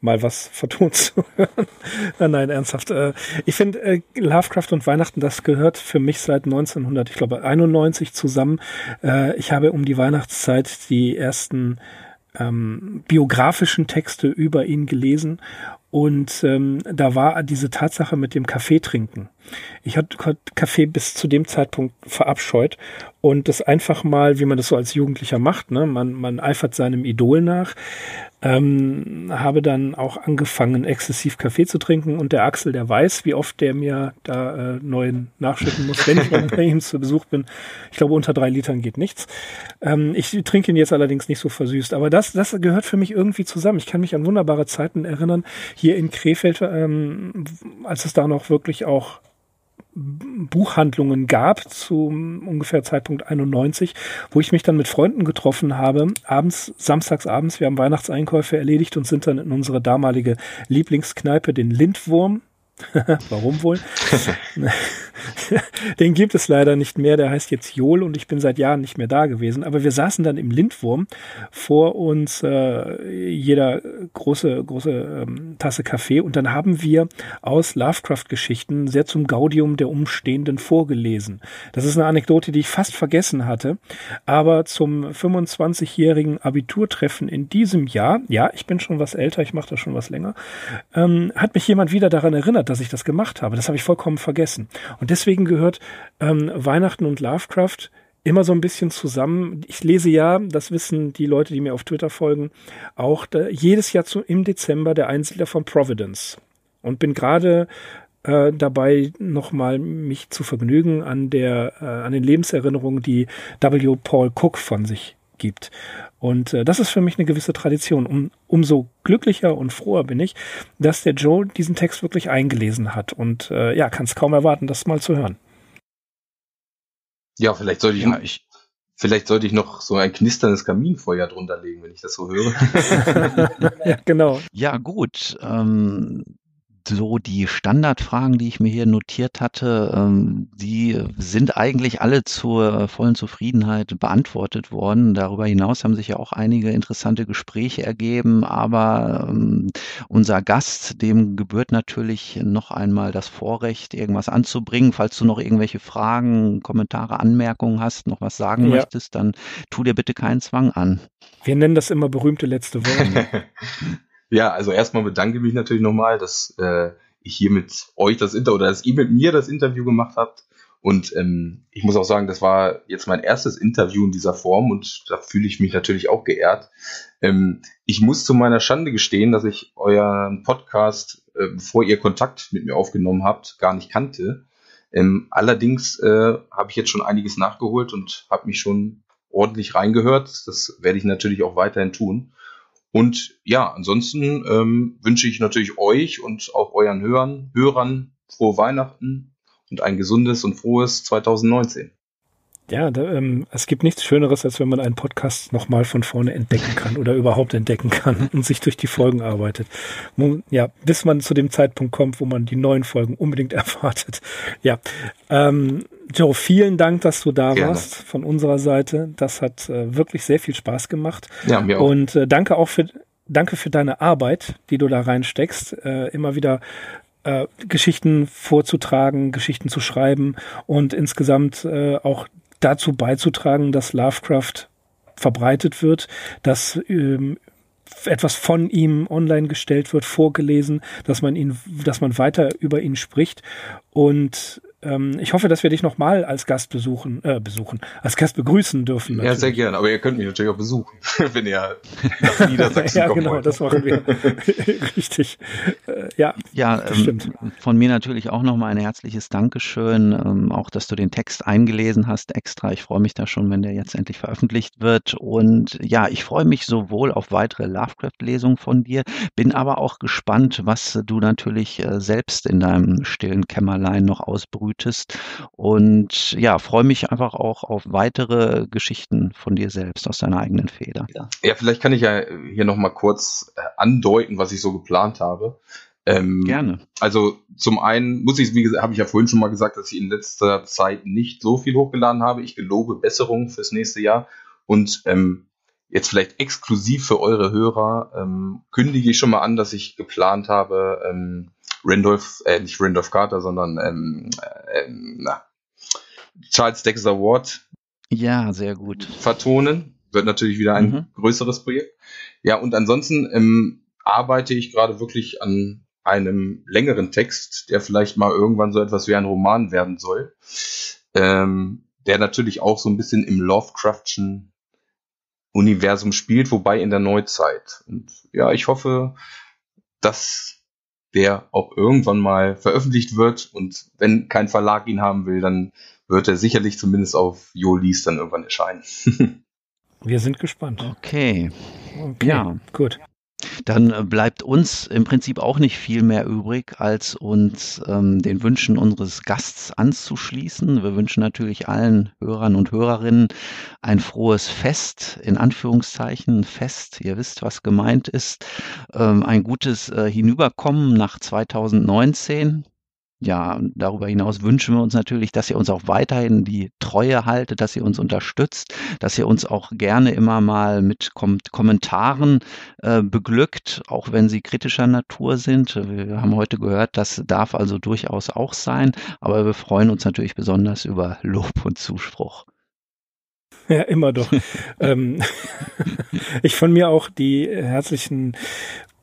Äh, mal was vertont zu hören. Nein, nein, ernsthaft. Äh, ich finde, äh, Lovecraft und Weihnachten, das gehört für mich seit 1900, ich glaube 91 zusammen. Äh, ich habe um die Weihnachtszeit die ersten ähm, biografischen Texte über ihn gelesen und ähm, da war diese Tatsache mit dem Kaffee trinken. Ich hatte Kaffee bis zu dem Zeitpunkt verabscheut und das einfach mal, wie man das so als Jugendlicher macht, ne? man, man eifert seinem Idol nach Ähm, habe dann auch angefangen, exzessiv Kaffee zu trinken und der Axel, der weiß, wie oft der mir da äh, neuen nachschütten muss, wenn ich bei ihm zu Besuch bin. Ich glaube, unter drei Litern geht nichts. Ähm, ich trinke ihn jetzt allerdings nicht so versüßt, aber das, das gehört für mich irgendwie zusammen. Ich kann mich an wunderbare Zeiten erinnern, hier in Krefeld, ähm, als es da noch wirklich auch Buchhandlungen gab zu ungefähr Zeitpunkt 91, wo ich mich dann mit Freunden getroffen habe, abends, samstags abends, wir haben Weihnachtseinkäufe erledigt und sind dann in unsere damalige Lieblingskneipe, den Lindwurm, Warum wohl? Den gibt es leider nicht mehr. Der heißt jetzt Jol und ich bin seit Jahren nicht mehr da gewesen. Aber wir saßen dann im Lindwurm vor uns äh, jeder große große ähm, Tasse Kaffee und dann haben wir aus Lovecraft-Geschichten sehr zum Gaudium der Umstehenden vorgelesen. Das ist eine Anekdote, die ich fast vergessen hatte. Aber zum 25-jährigen Abiturtreffen in diesem Jahr, ja, ich bin schon was älter, ich mache das schon was länger, ähm, hat mich jemand wieder daran erinnert, dass ich das gemacht habe. Das habe ich vollkommen vergessen. Und deswegen gehört ähm, Weihnachten und Lovecraft immer so ein bisschen zusammen. Ich lese ja, das wissen die Leute, die mir auf Twitter folgen, auch da, jedes Jahr zu, im Dezember der Einsiedler von Providence. Und bin gerade äh, dabei, nochmal mich zu vergnügen an der, äh, an den Lebenserinnerungen, die W. Paul Cook von sich gibt. Und äh, das ist für mich eine gewisse Tradition. Um, umso glücklicher und froher bin ich, dass der Joe diesen Text wirklich eingelesen hat. Und äh, ja, kann es kaum erwarten, das mal zu hören. Ja, vielleicht sollte ich, ja, ich Vielleicht sollte ich noch so ein knisterndes Kaminfeuer drunter legen, wenn ich das so höre. ja, genau. Ja, gut. Ähm, so die Standardfragen, die ich mir hier notiert hatte, ähm, die sind eigentlich alle zur vollen Zufriedenheit beantwortet worden. Darüber hinaus haben sich ja auch einige interessante Gespräche ergeben, aber ähm, unser Gast, dem gebührt natürlich noch einmal das Vorrecht, irgendwas anzubringen. Falls du noch irgendwelche Fragen, Kommentare, Anmerkungen hast, noch was sagen ja. möchtest, dann tu dir bitte keinen Zwang an. Wir nennen das immer berühmte letzte Worte. Ja, also erstmal bedanke ich mich natürlich nochmal, dass äh, ich hier mit euch das Interview oder dass ihr mit mir das Interview gemacht habt. Und ähm, ich muss auch sagen, das war jetzt mein erstes Interview in dieser Form und da fühle ich mich natürlich auch geehrt. Ähm, ich muss zu meiner Schande gestehen, dass ich euren Podcast, äh, bevor ihr Kontakt mit mir aufgenommen habt, gar nicht kannte. Ähm, allerdings äh, habe ich jetzt schon einiges nachgeholt und habe mich schon ordentlich reingehört. Das werde ich natürlich auch weiterhin tun. Und ja, ansonsten ähm, wünsche ich natürlich euch und auch euren Hörern, Hörern frohe Weihnachten und ein gesundes und frohes 2019. Ja, da, ähm, es gibt nichts Schöneres, als wenn man einen Podcast nochmal von vorne entdecken kann oder überhaupt entdecken kann und sich durch die Folgen arbeitet. Ja, bis man zu dem Zeitpunkt kommt, wo man die neuen Folgen unbedingt erwartet. Ja, ähm, Joe, vielen Dank, dass du da Gerne. warst von unserer Seite. Das hat äh, wirklich sehr viel Spaß gemacht. Ja, mir auch. Und äh, danke auch für, danke für deine Arbeit, die du da reinsteckst. Äh, immer wieder äh, Geschichten vorzutragen, Geschichten zu schreiben und insgesamt äh, auch dazu beizutragen, dass Lovecraft verbreitet wird, dass ähm, etwas von ihm online gestellt wird, vorgelesen, dass man ihn, dass man weiter über ihn spricht. Und ähm, ich hoffe, dass wir dich nochmal als Gast besuchen, äh, besuchen, als Gast begrüßen dürfen. Natürlich. Ja, sehr gerne. Aber ihr könnt mich natürlich auch besuchen, wenn ihr nach Niedersachsen Ja, genau, wollt. das machen wir. Richtig. Äh, ja, ja ähm, stimmt. Von mir natürlich auch nochmal ein herzliches Dankeschön, ähm, auch dass du den Text eingelesen hast extra. Ich freue mich da schon, wenn der jetzt endlich veröffentlicht wird. Und ja, ich freue mich sowohl auf weitere Lovecraft-Lesungen von dir, bin aber auch gespannt, was du natürlich äh, selbst in deinem stillen Kämmerlein noch ausbrütest brütest. Und ja, freue mich einfach auch auf weitere Geschichten von dir selbst aus deiner eigenen Feder. Ja, vielleicht kann ich ja hier nochmal kurz äh, andeuten, was ich so geplant habe. Ähm, Gerne. Also zum einen muss ich, wie gesagt, habe ich ja vorhin schon mal gesagt, dass ich in letzter Zeit nicht so viel hochgeladen habe. Ich gelobe Besserung fürs nächste Jahr und ähm, jetzt vielleicht exklusiv für eure Hörer ähm, kündige ich schon mal an, dass ich geplant habe, ähm, Randolph, äh, nicht Randolph Carter, sondern ähm, äh, na, Charles Dexter Ward. Ja, sehr gut. Vertonen. Wird natürlich wieder ein mhm. größeres Projekt. Ja, und ansonsten ähm, arbeite ich gerade wirklich an einem längeren Text, der vielleicht mal irgendwann so etwas wie ein Roman werden soll. Ähm, der natürlich auch so ein bisschen im Lovecraftschen Universum spielt, wobei in der Neuzeit. Und ja, ich hoffe, dass der auch irgendwann mal veröffentlicht wird und wenn kein Verlag ihn haben will, dann wird er sicherlich zumindest auf Jolis dann irgendwann erscheinen. Wir sind gespannt. Okay. okay. Ja. Gut. Dann äh, bleibt uns im Prinzip auch nicht viel mehr übrig, als uns ähm, den Wünschen unseres Gasts anzuschließen. Wir wünschen natürlich allen Hörern und Hörerinnen ein frohes Fest, in Anführungszeichen Fest. Ihr wisst, was gemeint ist. Ähm, ein gutes äh, Hinüberkommen nach 2019 ja, darüber hinaus wünschen wir uns natürlich, dass ihr uns auch weiterhin die Treue haltet, dass ihr uns unterstützt, dass ihr uns auch gerne immer mal mit Kom Kommentaren äh, beglückt, auch wenn sie kritischer Natur sind. Wir haben heute gehört, das darf also durchaus auch sein, aber wir freuen uns natürlich besonders über Lob und Zuspruch. Ja, immer doch. ähm, ich von mir auch die herzlichen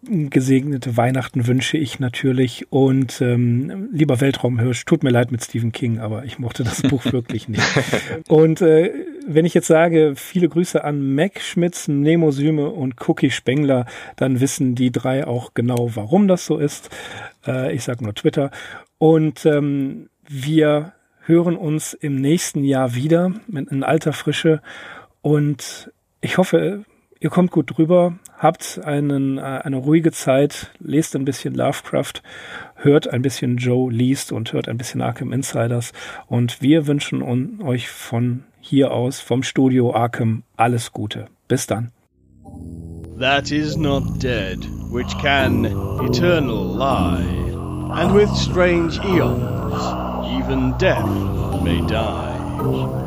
gesegnete Weihnachten wünsche ich natürlich. Und ähm, lieber Weltraumhirsch, tut mir leid mit Stephen King, aber ich mochte das Buch wirklich nicht. Und äh, wenn ich jetzt sage, viele Grüße an Mac Schmitz, Nemo Süme und Cookie Spengler, dann wissen die drei auch genau, warum das so ist. Äh, ich sage nur Twitter. Und ähm, wir hören uns im nächsten Jahr wieder mit in alter Frische. Und ich hoffe, ihr kommt gut drüber, habt einen, äh, eine ruhige Zeit, lest ein bisschen Lovecraft, hört ein bisschen Joe liest und hört ein bisschen Arkham Insiders. Und wir wünschen euch von hier aus, vom Studio Arkham, alles Gute. Bis dann. That is not dead, which can eternal lie, and with strange eons, even death may die.